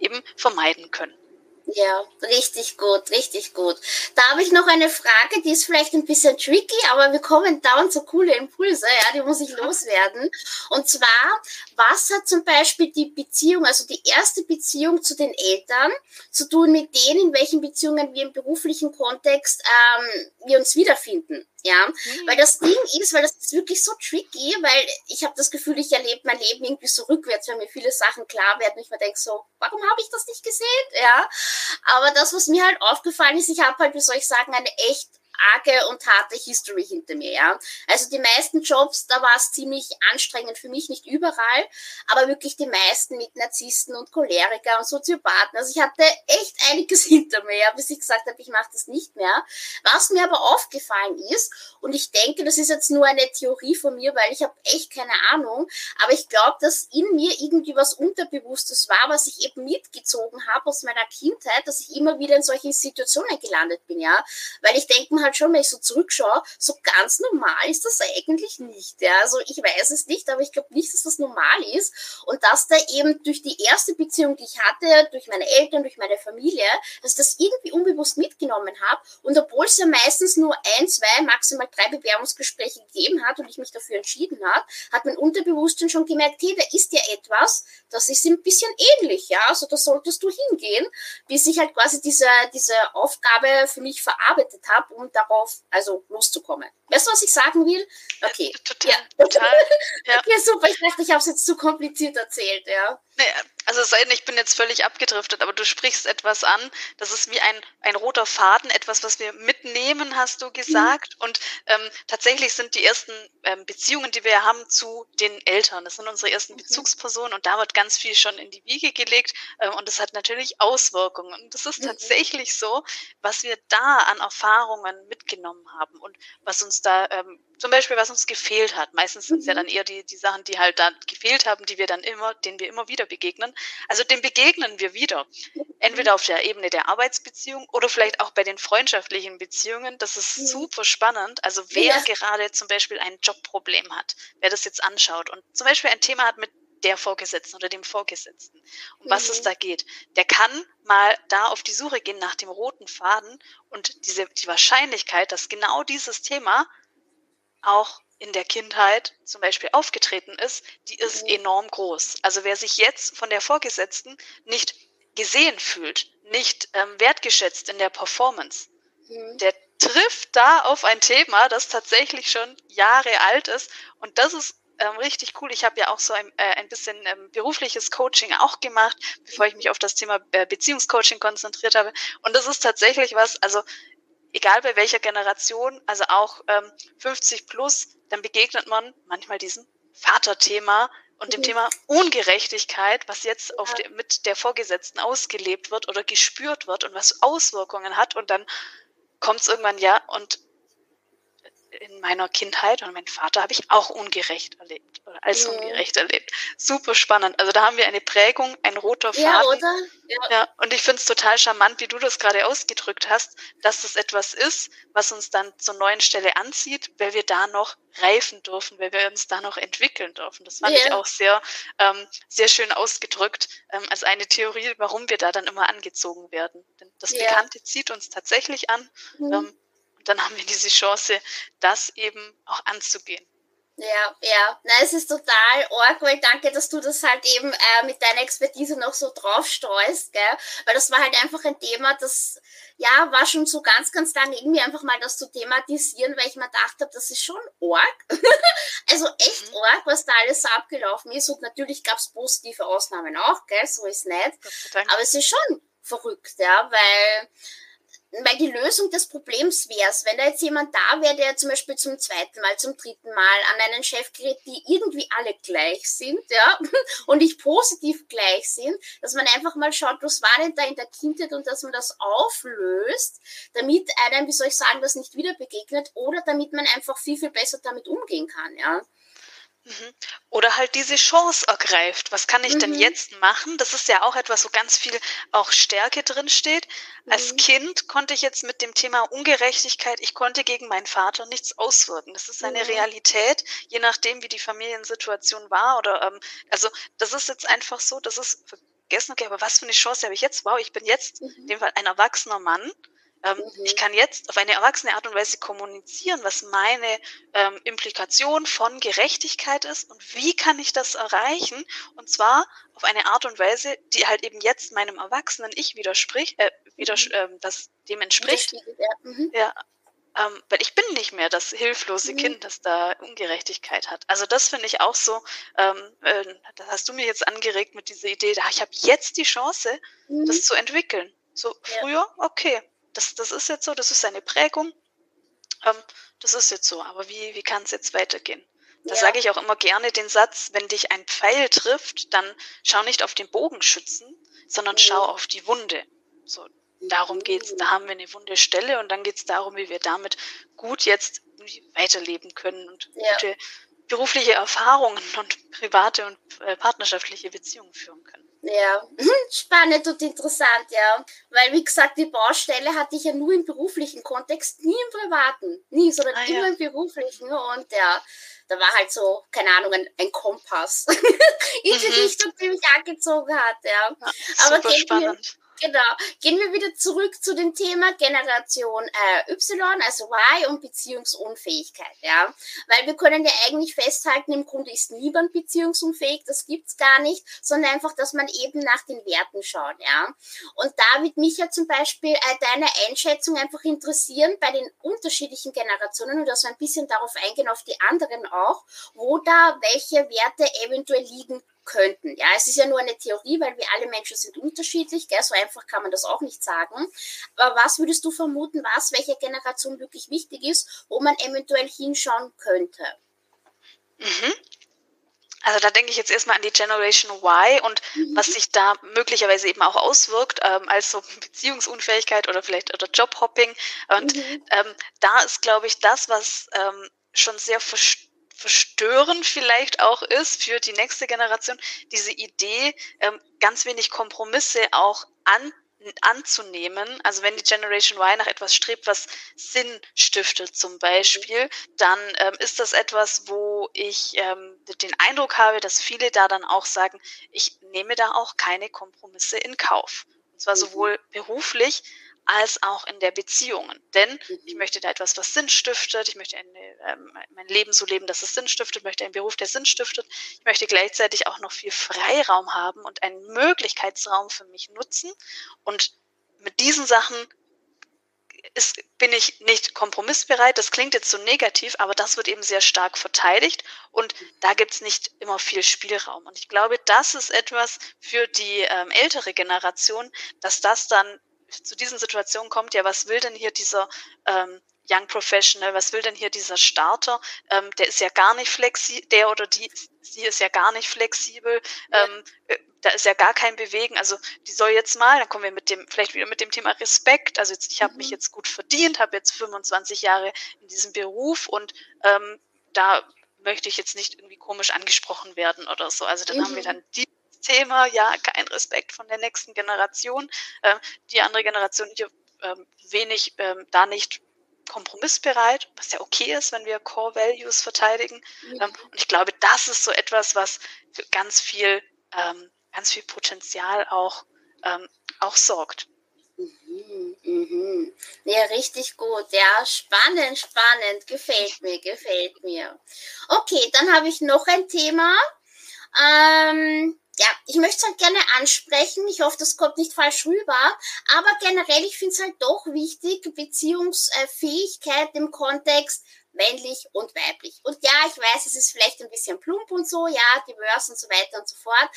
eben vermeiden können. Ja, richtig gut, richtig gut. Da habe ich noch eine Frage, die ist vielleicht ein bisschen tricky, aber wir kommen dauernd so coole Impulse, ja, die muss ich loswerden. Und zwar, was hat zum Beispiel die Beziehung, also die erste Beziehung zu den Eltern, zu tun mit denen, in welchen Beziehungen wir im beruflichen Kontext ähm, wir uns wiederfinden? Ja, mhm. weil das Ding ist, weil das ist wirklich so tricky, weil ich habe das Gefühl, ich erlebe mein Leben irgendwie so rückwärts, wenn mir viele Sachen klar werden und ich mir denke so, warum habe ich das nicht gesehen? Ja, aber das, was mir halt aufgefallen ist, ich habe halt, wie soll ich sagen, eine echt arge und harte History hinter mir, ja. Also die meisten Jobs, da war es ziemlich anstrengend für mich, nicht überall, aber wirklich die meisten mit Narzissten und Choleriker und Soziopathen. Also ich hatte echt einiges hinter mir, ja, bis ich gesagt habe, ich mache das nicht mehr. Was mir aber aufgefallen ist, und ich denke, das ist jetzt nur eine Theorie von mir, weil ich habe echt keine Ahnung, aber ich glaube, dass in mir irgendwie was Unterbewusstes war, was ich eben mitgezogen habe aus meiner Kindheit, dass ich immer wieder in solchen Situationen gelandet bin, ja. Weil ich denke mir halt schon, wenn ich so zurückschaue, so ganz normal ist das eigentlich nicht, ja. Also ich weiß es nicht, aber ich glaube nicht, dass das normal ist. Und dass da eben durch die erste Beziehung, die ich hatte, durch meine Eltern, durch meine Familie, dass ich das irgendwie unbewusst mitgenommen habe. Und obwohl es ja meistens nur ein, zwei, maximal drei Bewerbungsgespräche gegeben hat und ich mich dafür entschieden habe, hat mein Unterbewusstsein schon gemerkt, hey, da ist ja etwas, das ist ein bisschen ähnlich, ja. Also da solltest du hingehen, bis ich halt quasi diese, diese Aufgabe für mich verarbeitet habe, um darauf also loszukommen. Weißt du, was ich sagen will? Okay. Total, ja. total. Ja. Okay, super. Ich dachte, ich habe es jetzt zu kompliziert erzählt, ja. Nee, also es sei denn, ich bin jetzt völlig abgedriftet, aber du sprichst etwas an. Das ist wie ein, ein roter Faden, etwas, was wir mitnehmen, hast du gesagt. Mhm. Und ähm, tatsächlich sind die ersten ähm, Beziehungen, die wir haben, zu den Eltern. Das sind unsere ersten mhm. Bezugspersonen und da wird ganz viel schon in die Wiege gelegt. Ähm, und das hat natürlich Auswirkungen. Und das ist mhm. tatsächlich so, was wir da an Erfahrungen mitgenommen haben und was uns da ähm, zum Beispiel, was uns gefehlt hat. Meistens sind es mhm. ja dann eher die, die Sachen, die halt da gefehlt haben, die wir dann immer, denen wir immer wieder begegnen. Also dem begegnen wir wieder. Entweder auf der Ebene der Arbeitsbeziehung oder vielleicht auch bei den freundschaftlichen Beziehungen. Das ist mhm. super spannend. Also wer ja. gerade zum Beispiel ein Jobproblem hat, wer das jetzt anschaut und zum Beispiel ein Thema hat mit der Vorgesetzten oder dem Vorgesetzten, um mhm. was es mhm. da geht. Der kann mal da auf die Suche gehen nach dem roten Faden und diese, die Wahrscheinlichkeit, dass genau dieses Thema auch in der Kindheit zum Beispiel aufgetreten ist, die ist mhm. enorm groß. Also wer sich jetzt von der Vorgesetzten nicht gesehen fühlt, nicht ähm, wertgeschätzt in der Performance, mhm. der trifft da auf ein Thema, das tatsächlich schon Jahre alt ist. Und das ist ähm, richtig cool. Ich habe ja auch so ein, äh, ein bisschen ähm, berufliches Coaching auch gemacht, bevor ich mich auf das Thema äh, Beziehungscoaching konzentriert habe. Und das ist tatsächlich was, also egal bei welcher Generation, also auch ähm, 50 plus, dann begegnet man manchmal diesem Vaterthema und dem mhm. Thema Ungerechtigkeit, was jetzt auf de, mit der Vorgesetzten ausgelebt wird oder gespürt wird und was Auswirkungen hat. Und dann kommt es irgendwann, ja, und in meiner Kindheit und mein Vater habe ich auch ungerecht erlebt oder als ja. ungerecht erlebt. Super spannend. Also da haben wir eine Prägung, ein roter Faden. Ja, oder? Ja. ja und ich finde es total charmant, wie du das gerade ausgedrückt hast, dass das etwas ist, was uns dann zur neuen Stelle anzieht, weil wir da noch reifen dürfen, weil wir uns da noch entwickeln dürfen. Das fand ja. ich auch sehr, ähm, sehr schön ausgedrückt ähm, als eine Theorie, warum wir da dann immer angezogen werden. Denn das Bekannte zieht uns tatsächlich an. Mhm. Ähm, dann haben wir diese Chance, das eben auch anzugehen. Ja, ja. Na, es ist total arg, weil danke, dass du das halt eben äh, mit deiner Expertise noch so draufstreust, gell? Weil das war halt einfach ein Thema, das ja war schon so ganz, ganz lange irgendwie einfach mal das zu thematisieren, weil ich mir gedacht habe, das ist schon arg. also echt mhm. arg, was da alles so abgelaufen ist. Und natürlich gab es positive Ausnahmen auch, gell? So ist nicht. Aber es ist schon verrückt, ja, weil weil die Lösung des Problems wäre es, wenn da jetzt jemand da wäre, der zum Beispiel zum zweiten Mal, zum dritten Mal an einen Chef gerät, die irgendwie alle gleich sind, ja, und nicht positiv gleich sind, dass man einfach mal schaut, was war denn da in der Kindheit und dass man das auflöst, damit einem, wie soll ich sagen, das nicht wieder begegnet oder damit man einfach viel, viel besser damit umgehen kann, ja. Mhm. Oder halt diese Chance ergreift. Was kann ich mhm. denn jetzt machen? Das ist ja auch etwas, wo ganz viel auch Stärke drin steht. Mhm. Als Kind konnte ich jetzt mit dem Thema Ungerechtigkeit, ich konnte gegen meinen Vater nichts auswirken. Das ist eine mhm. Realität, je nachdem, wie die Familiensituation war. Oder ähm, also das ist jetzt einfach so, das ist vergessen, okay, aber was für eine Chance habe ich jetzt? Wow, ich bin jetzt in dem Fall ein erwachsener Mann ähm, mhm. Ich kann jetzt auf eine erwachsene Art und Weise kommunizieren, was meine ähm, Implikation von Gerechtigkeit ist und wie kann ich das erreichen. Und zwar auf eine Art und Weise, die halt eben jetzt meinem erwachsenen Ich widerspricht, äh, widers mhm. ähm, das dem entspricht. Ja, mhm. ja ähm, weil ich bin nicht mehr das hilflose mhm. Kind, das da Ungerechtigkeit hat. Also das finde ich auch so, ähm, äh, das hast du mir jetzt angeregt mit dieser Idee, da ich habe jetzt die Chance, das mhm. zu entwickeln. So früher, okay, das, das ist jetzt so, das ist eine Prägung. ähm, das ist jetzt so, aber wie, wie kann es jetzt weitergehen? Da ja. sage ich auch immer gerne den Satz, wenn dich ein Pfeil trifft, dann schau nicht auf den Bogenschützen, sondern mhm. schau auf die Wunde. So, darum geht's. Da haben wir eine wunde Stelle und dann geht's darum, wie wir damit gut jetzt weiterleben können und ja. gute berufliche Erfahrungen und private und äh, partnerschaftliche Beziehungen führen können. Ja, spannend und interessant, ja. Weil, wie gesagt, die Baustelle hatte ich ja nur im beruflichen Kontext, nie im privaten. Nie, sondern ah, immer ja. im beruflichen. Und ja, da war halt so, keine Ahnung, ein, ein Kompass in die mhm. Richtung, die mich angezogen hat, ja. ja Aber spannend. Genau. Gehen wir wieder zurück zu dem Thema Generation äh, Y, also Y und Beziehungsunfähigkeit, ja. Weil wir können ja eigentlich festhalten, im Grunde ist niemand beziehungsunfähig, das gibt's gar nicht, sondern einfach, dass man eben nach den Werten schaut, ja. Und da wird mich ja zum Beispiel äh, deine Einschätzung einfach interessieren bei den unterschiedlichen Generationen und wir ein bisschen darauf eingehen, auf die anderen auch, wo da welche Werte eventuell liegen könnten. Ja, es ist ja nur eine Theorie, weil wir alle Menschen sind unterschiedlich, gell? so einfach kann man das auch nicht sagen. Aber was würdest du vermuten, was welcher Generation wirklich wichtig ist, wo man eventuell hinschauen könnte? Mhm. Also da denke ich jetzt erstmal an die Generation Y und mhm. was sich da möglicherweise eben auch auswirkt, ähm, als so Beziehungsunfähigkeit oder vielleicht oder Jobhopping. Und mhm. ähm, da ist, glaube ich, das, was ähm, schon sehr verstört verstörend vielleicht auch ist für die nächste Generation, diese Idee, ähm, ganz wenig Kompromisse auch an anzunehmen. Also wenn die Generation Y nach etwas strebt, was Sinn stiftet zum Beispiel, dann ähm, ist das etwas, wo ich ähm, den Eindruck habe, dass viele da dann auch sagen, ich nehme da auch keine Kompromisse in Kauf. Und zwar mhm. sowohl beruflich als auch in der Beziehungen. Denn ich mhm. möchte da etwas, was Sinn stiftet. Ich möchte eine, ähm, mein Leben so leben, dass es Sinn stiftet. Ich möchte einen Beruf, der Sinn stiftet. Ich möchte gleichzeitig auch noch viel Freiraum haben und einen Möglichkeitsraum für mich nutzen. Und mit diesen Sachen ist, bin ich nicht kompromissbereit. Das klingt jetzt so negativ, aber das wird eben sehr stark verteidigt und da gibt's nicht immer viel Spielraum. Und ich glaube, das ist etwas für die ähm, ältere Generation, dass das dann zu diesen Situationen kommt, ja, was will denn hier dieser ähm, Young Professional, was will denn hier dieser Starter? Ähm, der ist ja gar nicht flexibel, der oder die, sie ist ja gar nicht flexibel, ja. ähm, äh, da ist ja gar kein Bewegen. Also die soll jetzt mal, dann kommen wir mit dem, vielleicht wieder mit dem Thema Respekt. Also jetzt, ich habe mhm. mich jetzt gut verdient, habe jetzt 25 Jahre in diesem Beruf und ähm, da möchte ich jetzt nicht irgendwie komisch angesprochen werden oder so. Also dann mhm. haben wir mhm. dann die Thema, ja, kein Respekt von der nächsten Generation. Äh, die andere Generation hier äh, wenig äh, da nicht kompromissbereit, was ja okay ist, wenn wir Core Values verteidigen. Ähm, und ich glaube, das ist so etwas, was für ganz viel, ähm, ganz viel Potenzial auch, ähm, auch sorgt. Mhm, mhm. Ja, richtig gut. Ja, spannend, spannend. Gefällt mir, gefällt mir. Okay, dann habe ich noch ein Thema. Ähm, ja, ich möchte es halt gerne ansprechen. Ich hoffe, das kommt nicht falsch rüber. Aber generell, ich finde es halt doch wichtig, Beziehungsfähigkeit im Kontext männlich und weiblich. Und ja, ich weiß, es ist vielleicht ein bisschen plump und so, ja, diverse und so weiter und so fort.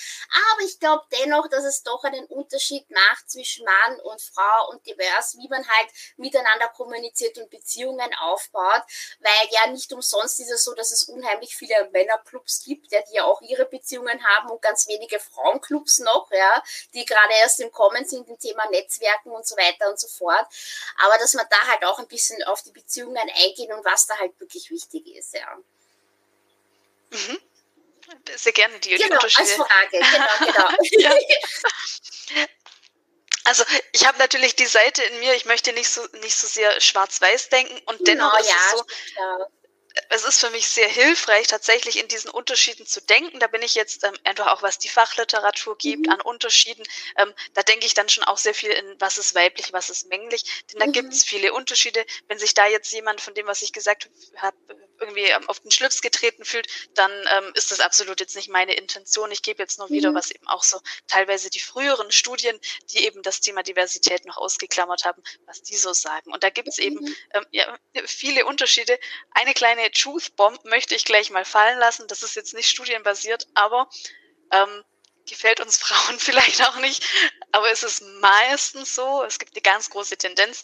Aber ich glaube dennoch, dass es doch einen Unterschied macht zwischen Mann und Frau und divers, wie man halt miteinander kommuniziert und Beziehungen aufbaut. Weil ja nicht umsonst ist es so, dass es unheimlich viele Männerclubs gibt, ja, die ja auch ihre Beziehungen haben und ganz wenige Frauenclubs noch, ja, die gerade erst im Kommen sind im Thema Netzwerken und so weiter und so fort. Aber dass man da halt auch ein bisschen auf die Beziehungen eingehen und was da halt wirklich wichtig ist, ja. Mhm. Sehr gerne die, genau, Unterschiede. Als Frage, genau, genau. Also ich habe natürlich die Seite in mir, ich möchte nicht so nicht so sehr schwarz-weiß denken und dennoch genau, ist ja, es so, es ist für mich sehr hilfreich, tatsächlich in diesen Unterschieden zu denken. Da bin ich jetzt ähm, einfach auch, was die Fachliteratur gibt, mhm. an Unterschieden. Ähm, da denke ich dann schon auch sehr viel in, was ist weiblich, was ist männlich. Denn da mhm. gibt es viele Unterschiede. Wenn sich da jetzt jemand von dem, was ich gesagt habe, irgendwie ähm, auf den Schlips getreten fühlt, dann ähm, ist das absolut jetzt nicht meine Intention. Ich gebe jetzt nur wieder, mhm. was eben auch so teilweise die früheren Studien, die eben das Thema Diversität noch ausgeklammert haben, was die so sagen. Und da gibt es eben mhm. ähm, ja, viele Unterschiede. Eine kleine Truth Bomb möchte ich gleich mal fallen lassen. Das ist jetzt nicht studienbasiert, aber ähm, gefällt uns Frauen vielleicht auch nicht. Aber es ist meistens so, es gibt eine ganz große Tendenz,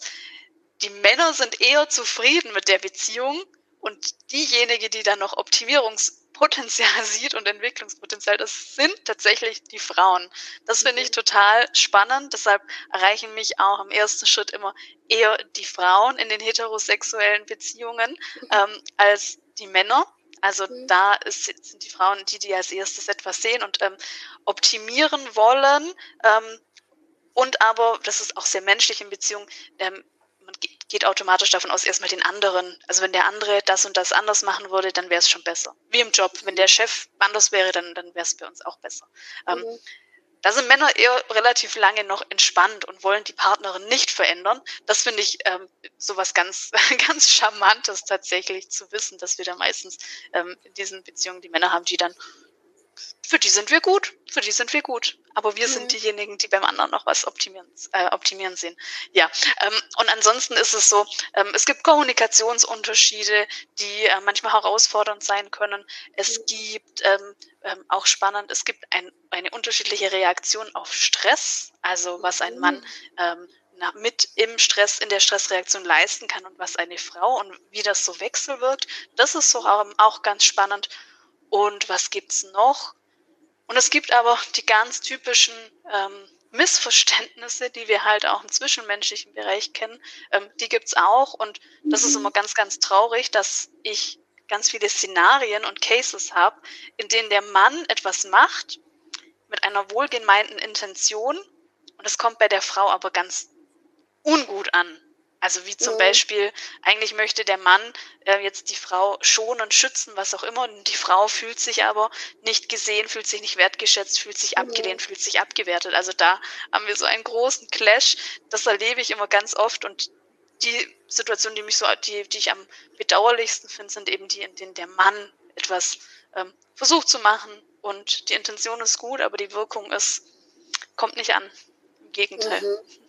die Männer sind eher zufrieden mit der Beziehung und diejenige, die dann noch Optimierungspotenzial sieht und Entwicklungspotenzial, das sind tatsächlich die Frauen. Das finde ich mhm. total spannend. Deshalb erreichen mich auch im ersten Schritt immer eher die Frauen in den heterosexuellen Beziehungen mhm. ähm, als die Männer. Also mhm. da ist, sind die Frauen die, die als erstes etwas sehen und ähm, optimieren wollen. Ähm, und aber, das ist auch sehr menschlich in Beziehungen, ähm, man geht automatisch davon aus, erstmal den anderen. Also wenn der andere das und das anders machen würde, dann wäre es schon besser. Wie im Job. Wenn der Chef anders wäre, dann, dann wäre es bei uns auch besser. Ähm, mhm. Da sind Männer eher relativ lange noch entspannt und wollen die Partnerin nicht verändern. Das finde ich ähm, sowas ganz, ganz Charmantes tatsächlich zu wissen, dass wir da meistens ähm, in diesen Beziehungen die Männer haben, die dann für die sind wir gut, für die sind wir gut. Aber wir mhm. sind diejenigen, die beim anderen noch was optimieren, äh, optimieren sehen. Ja, ähm, und ansonsten ist es so, ähm, es gibt Kommunikationsunterschiede, die äh, manchmal herausfordernd sein können. Es mhm. gibt ähm, ähm, auch spannend, es gibt ein, eine unterschiedliche Reaktion auf Stress, also was ein Mann mhm. ähm, na, mit im Stress, in der Stressreaktion leisten kann und was eine Frau und wie das so wechselwirkt. Das ist so auch, auch ganz spannend. Und was gibt's noch? Und es gibt aber die ganz typischen ähm, Missverständnisse, die wir halt auch im zwischenmenschlichen Bereich kennen, ähm, die gibt's auch. Und das ist immer ganz, ganz traurig, dass ich ganz viele Szenarien und Cases habe, in denen der Mann etwas macht mit einer wohlgemeinten Intention und es kommt bei der Frau aber ganz ungut an. Also wie zum mhm. Beispiel, eigentlich möchte der Mann äh, jetzt die Frau schonen, schützen, was auch immer. Und die Frau fühlt sich aber nicht gesehen, fühlt sich nicht wertgeschätzt, fühlt sich mhm. abgelehnt, fühlt sich abgewertet. Also da haben wir so einen großen Clash. Das erlebe ich immer ganz oft. Und die Situation, die mich so, die, die ich am bedauerlichsten finde, sind eben die, in denen der Mann etwas ähm, versucht zu machen. Und die Intention ist gut, aber die Wirkung ist, kommt nicht an. Im Gegenteil. Mhm.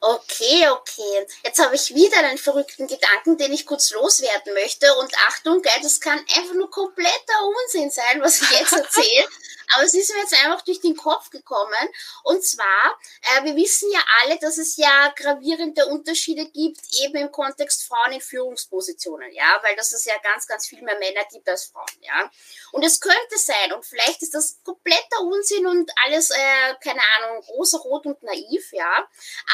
Okay, okay. Jetzt habe ich wieder einen verrückten Gedanken, den ich kurz loswerden möchte. Und Achtung, gell, das kann einfach nur kompletter Unsinn sein, was ich jetzt erzähle. Aber es ist mir jetzt einfach durch den Kopf gekommen. Und zwar, äh, wir wissen ja alle, dass es ja gravierende Unterschiede gibt, eben im Kontext Frauen in Führungspositionen, ja, weil das ist ja ganz, ganz viel mehr Männer gibt als Frauen, ja. Und es könnte sein, und vielleicht ist das kompletter Unsinn und alles, äh, keine Ahnung, rosa-rot und naiv, ja.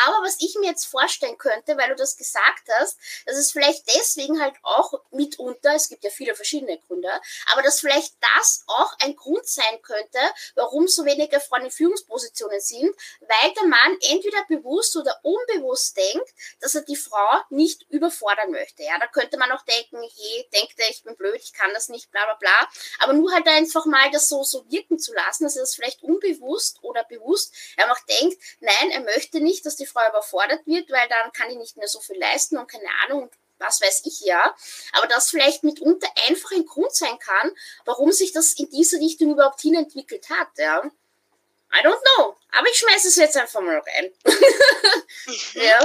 Aber was ich mir jetzt vorstellen könnte, weil du das gesagt hast, dass es vielleicht deswegen halt auch mitunter, es gibt ja viele verschiedene Gründe, aber dass vielleicht das auch ein Grund sein könnte, könnte, warum so wenige Frauen in Führungspositionen sind, weil der Mann entweder bewusst oder unbewusst denkt, dass er die Frau nicht überfordern möchte. Ja, da könnte man auch denken, hey, denkt er, ich bin blöd, ich kann das nicht, bla bla bla. Aber nur halt einfach mal das so, so wirken zu lassen, dass er das vielleicht unbewusst oder bewusst einfach denkt, nein, er möchte nicht, dass die Frau überfordert wird, weil dann kann ich nicht mehr so viel leisten und keine Ahnung, was weiß ich ja, aber das vielleicht mitunter einfach ein Grund sein kann, warum sich das in diese Richtung überhaupt hin entwickelt hat, ja. I don't know, aber ich schmeiße es jetzt einfach mal rein. mhm. ja.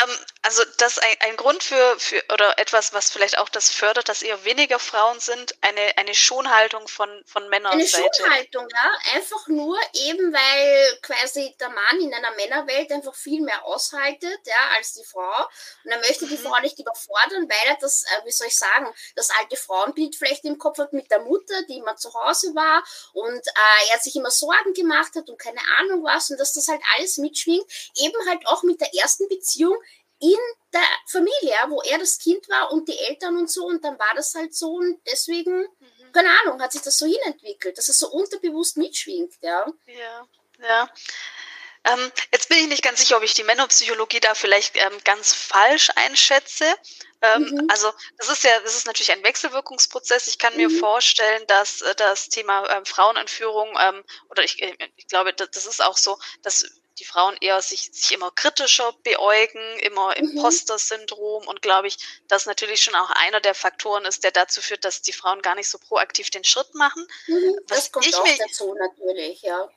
Ähm, also das ein, ein Grund für, für oder etwas, was vielleicht auch das fördert, dass eher weniger Frauen sind, eine, eine Schonhaltung von, von Männern. Eine Schonhaltung, ja. Einfach nur eben, weil quasi der Mann in einer Männerwelt einfach viel mehr aushaltet, ja, als die Frau. Und er möchte die mhm. Frau nicht überfordern, weil er das, äh, wie soll ich sagen, das alte Frauenbild vielleicht im Kopf hat mit der Mutter, die immer zu Hause war und äh, er sich immer Sorgen gemacht hat und keine Ahnung was und dass das halt alles mitschwingt, eben halt auch mit der ersten Beziehung in der Familie, wo er das Kind war und die Eltern und so und dann war das halt so und deswegen, mhm. keine Ahnung, hat sich das so hinentwickelt, dass es so unterbewusst mitschwingt, ja. Ja, ja. Ähm, jetzt bin ich nicht ganz sicher, ob ich die Männerpsychologie da vielleicht ähm, ganz falsch einschätze. Ähm, mhm. Also das ist ja, das ist natürlich ein Wechselwirkungsprozess. Ich kann mir mhm. vorstellen, dass äh, das Thema ähm, Frauenanführung ähm, oder ich, äh, ich glaube, das ist auch so, dass die Frauen eher sich, sich immer kritischer beäugen, immer mhm. Imposter-Syndrom und glaube ich, das natürlich schon auch einer der Faktoren ist, der dazu führt, dass die Frauen gar nicht so proaktiv den Schritt machen. Mhm. Das kommt auch mir, dazu natürlich, ja.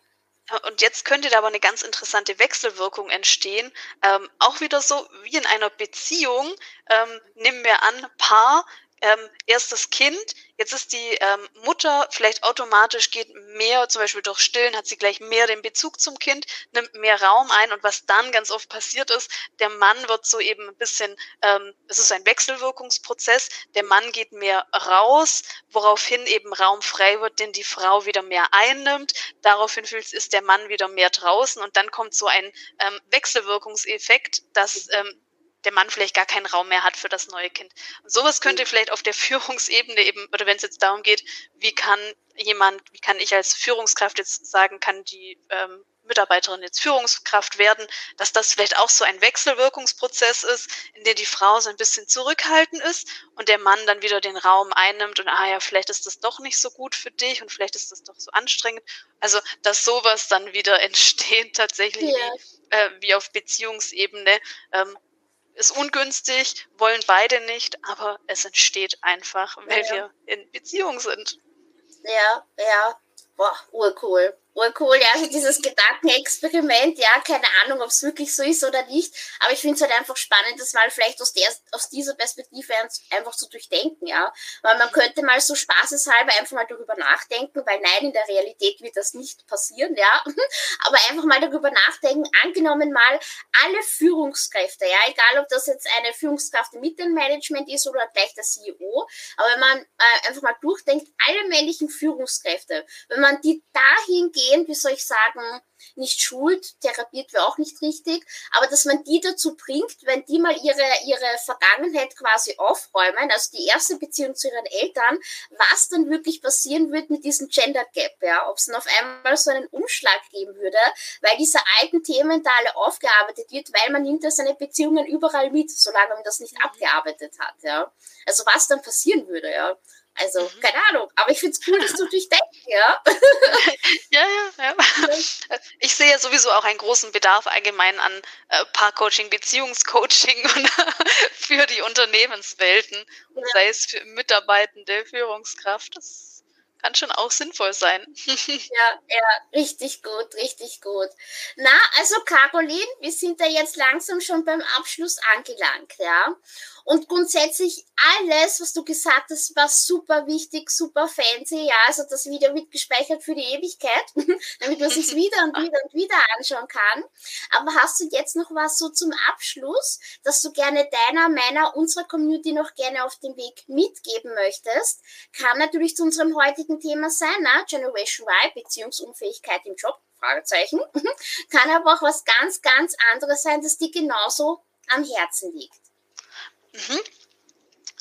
Und jetzt könnte da aber eine ganz interessante Wechselwirkung entstehen. Ähm, auch wieder so wie in einer Beziehung. Ähm, nehmen wir an, Paar, ähm, erstes Kind, Jetzt ist die ähm, Mutter vielleicht automatisch geht mehr, zum Beispiel durch Stillen hat sie gleich mehr den Bezug zum Kind, nimmt mehr Raum ein und was dann ganz oft passiert ist, der Mann wird so eben ein bisschen, ähm, es ist ein Wechselwirkungsprozess, der Mann geht mehr raus, woraufhin eben Raum frei wird, den die Frau wieder mehr einnimmt, daraufhin ist der Mann wieder mehr draußen und dann kommt so ein ähm, Wechselwirkungseffekt, dass ähm, der Mann vielleicht gar keinen Raum mehr hat für das neue Kind. Und sowas könnte vielleicht auf der Führungsebene eben, oder wenn es jetzt darum geht, wie kann jemand, wie kann ich als Führungskraft jetzt sagen, kann die ähm, Mitarbeiterin jetzt Führungskraft werden, dass das vielleicht auch so ein Wechselwirkungsprozess ist, in dem die Frau so ein bisschen zurückhaltend ist und der Mann dann wieder den Raum einnimmt und ah ja, vielleicht ist das doch nicht so gut für dich und vielleicht ist das doch so anstrengend. Also, dass sowas dann wieder entsteht tatsächlich ja. wie, äh, wie auf Beziehungsebene. Ähm, ist ungünstig, wollen beide nicht, aber es entsteht einfach, weil ja. wir in Beziehung sind. Ja, ja. Boah, urcool. Urcool, ja, also dieses Gedankenexperiment, ja, keine Ahnung, ob es wirklich so ist oder nicht, aber ich finde es halt einfach spannend, das mal vielleicht aus, der, aus dieser Perspektive einfach zu durchdenken, ja, weil man könnte mal so spaßeshalber einfach mal darüber nachdenken, weil nein, in der Realität wird das nicht passieren, ja, aber einfach mal darüber nachdenken, angenommen mal alle Führungskräfte, ja, egal ob das jetzt eine Führungskraft im Mittelmanagement ist oder gleich der CEO, aber wenn man äh, einfach mal durchdenkt, alle männlichen Führungskräfte, wenn man die dahin gehen, wie soll ich sagen, nicht schult, therapiert wäre auch nicht richtig, aber dass man die dazu bringt, wenn die mal ihre, ihre Vergangenheit quasi aufräumen, also die erste Beziehung zu ihren Eltern, was dann wirklich passieren wird mit diesem Gender Gap, ja, ob es dann auf einmal so einen Umschlag geben würde, weil diese alten Themen da alle aufgearbeitet wird, weil man nimmt ja seine Beziehungen überall mit, solange man das nicht mhm. abgearbeitet hat, ja. Also was dann passieren würde, ja. Also, mhm. keine Ahnung. Aber ich finde es cool, dass du durchdenkst, ja. ja, ja, ja. Ich sehe sowieso auch einen großen Bedarf allgemein an äh, Paarcoaching, Beziehungscoaching für die Unternehmenswelten, ja. sei es für Mitarbeitende, Führungskraft. Das kann schon auch sinnvoll sein. ja, ja, richtig gut, richtig gut. Na, also Caroline, wir sind da jetzt langsam schon beim Abschluss angelangt, ja. Und grundsätzlich alles, was du gesagt hast, war super wichtig, super fancy, ja. Also das Video wird gespeichert für die Ewigkeit, damit man sich wieder und wieder und wieder anschauen kann. Aber hast du jetzt noch was so zum Abschluss, dass du gerne deiner, meiner, unserer Community noch gerne auf dem Weg mitgeben möchtest? Kam natürlich zu unserem heutigen Thema sein, na? Generation Y, Beziehungsunfähigkeit im Job, Fragezeichen. Kann aber auch was ganz, ganz anderes sein, das dir genauso am Herzen liegt. Mhm.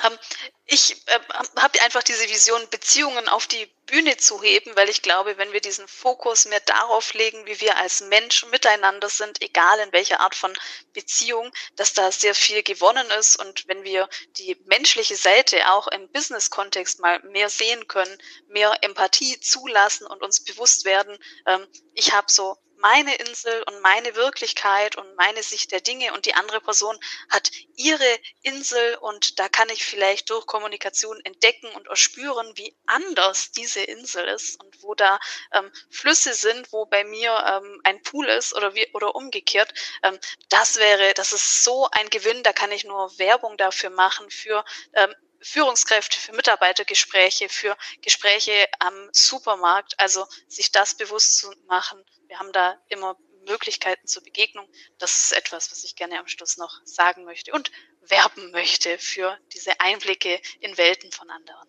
Ähm, ich äh, habe einfach diese Vision, Beziehungen auf die Bühne zu heben, weil ich glaube, wenn wir diesen Fokus mehr darauf legen, wie wir als Menschen miteinander sind, egal in welcher Art von Beziehung, dass da sehr viel gewonnen ist und wenn wir die menschliche Seite auch im Business-Kontext mal mehr sehen können, mehr Empathie zulassen und uns bewusst werden, ähm, ich habe so meine Insel und meine Wirklichkeit und meine Sicht der Dinge und die andere Person hat ihre Insel und da kann ich vielleicht durch Kommunikation entdecken und erspüren, wie anders diese Insel ist und wo da ähm, Flüsse sind, wo bei mir ähm, ein Pool ist oder wie, oder umgekehrt. Ähm, das wäre, das ist so ein Gewinn, da kann ich nur Werbung dafür machen für ähm, Führungskräfte, für Mitarbeitergespräche, für Gespräche am Supermarkt. Also sich das bewusst zu machen. Wir haben da immer Möglichkeiten zur Begegnung. Das ist etwas, was ich gerne am Schluss noch sagen möchte und werben möchte für diese Einblicke in Welten von anderen.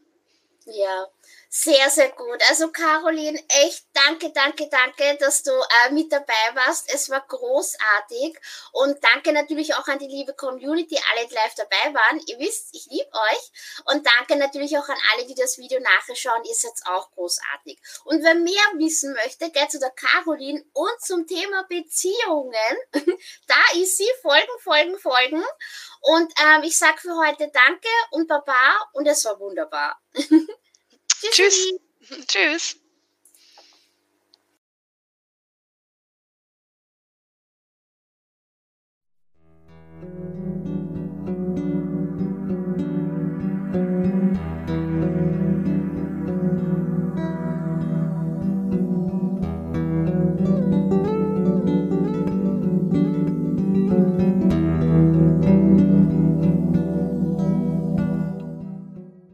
Ja, sehr, sehr gut. Also Caroline, echt danke, danke, danke, dass du äh, mit dabei warst. Es war großartig. Und danke natürlich auch an die liebe Community, alle, die live dabei waren. Ihr wisst, ich liebe euch. Und danke natürlich auch an alle, die das Video nachschauen. Ihr seid auch großartig. Und wer mehr wissen möchte, geht zu der Caroline und zum Thema Beziehungen. da ist sie. Folgen, folgen, folgen. Und ähm, ich sage für heute Danke und Baba und es war wunderbar. Tschüss. Tschüss.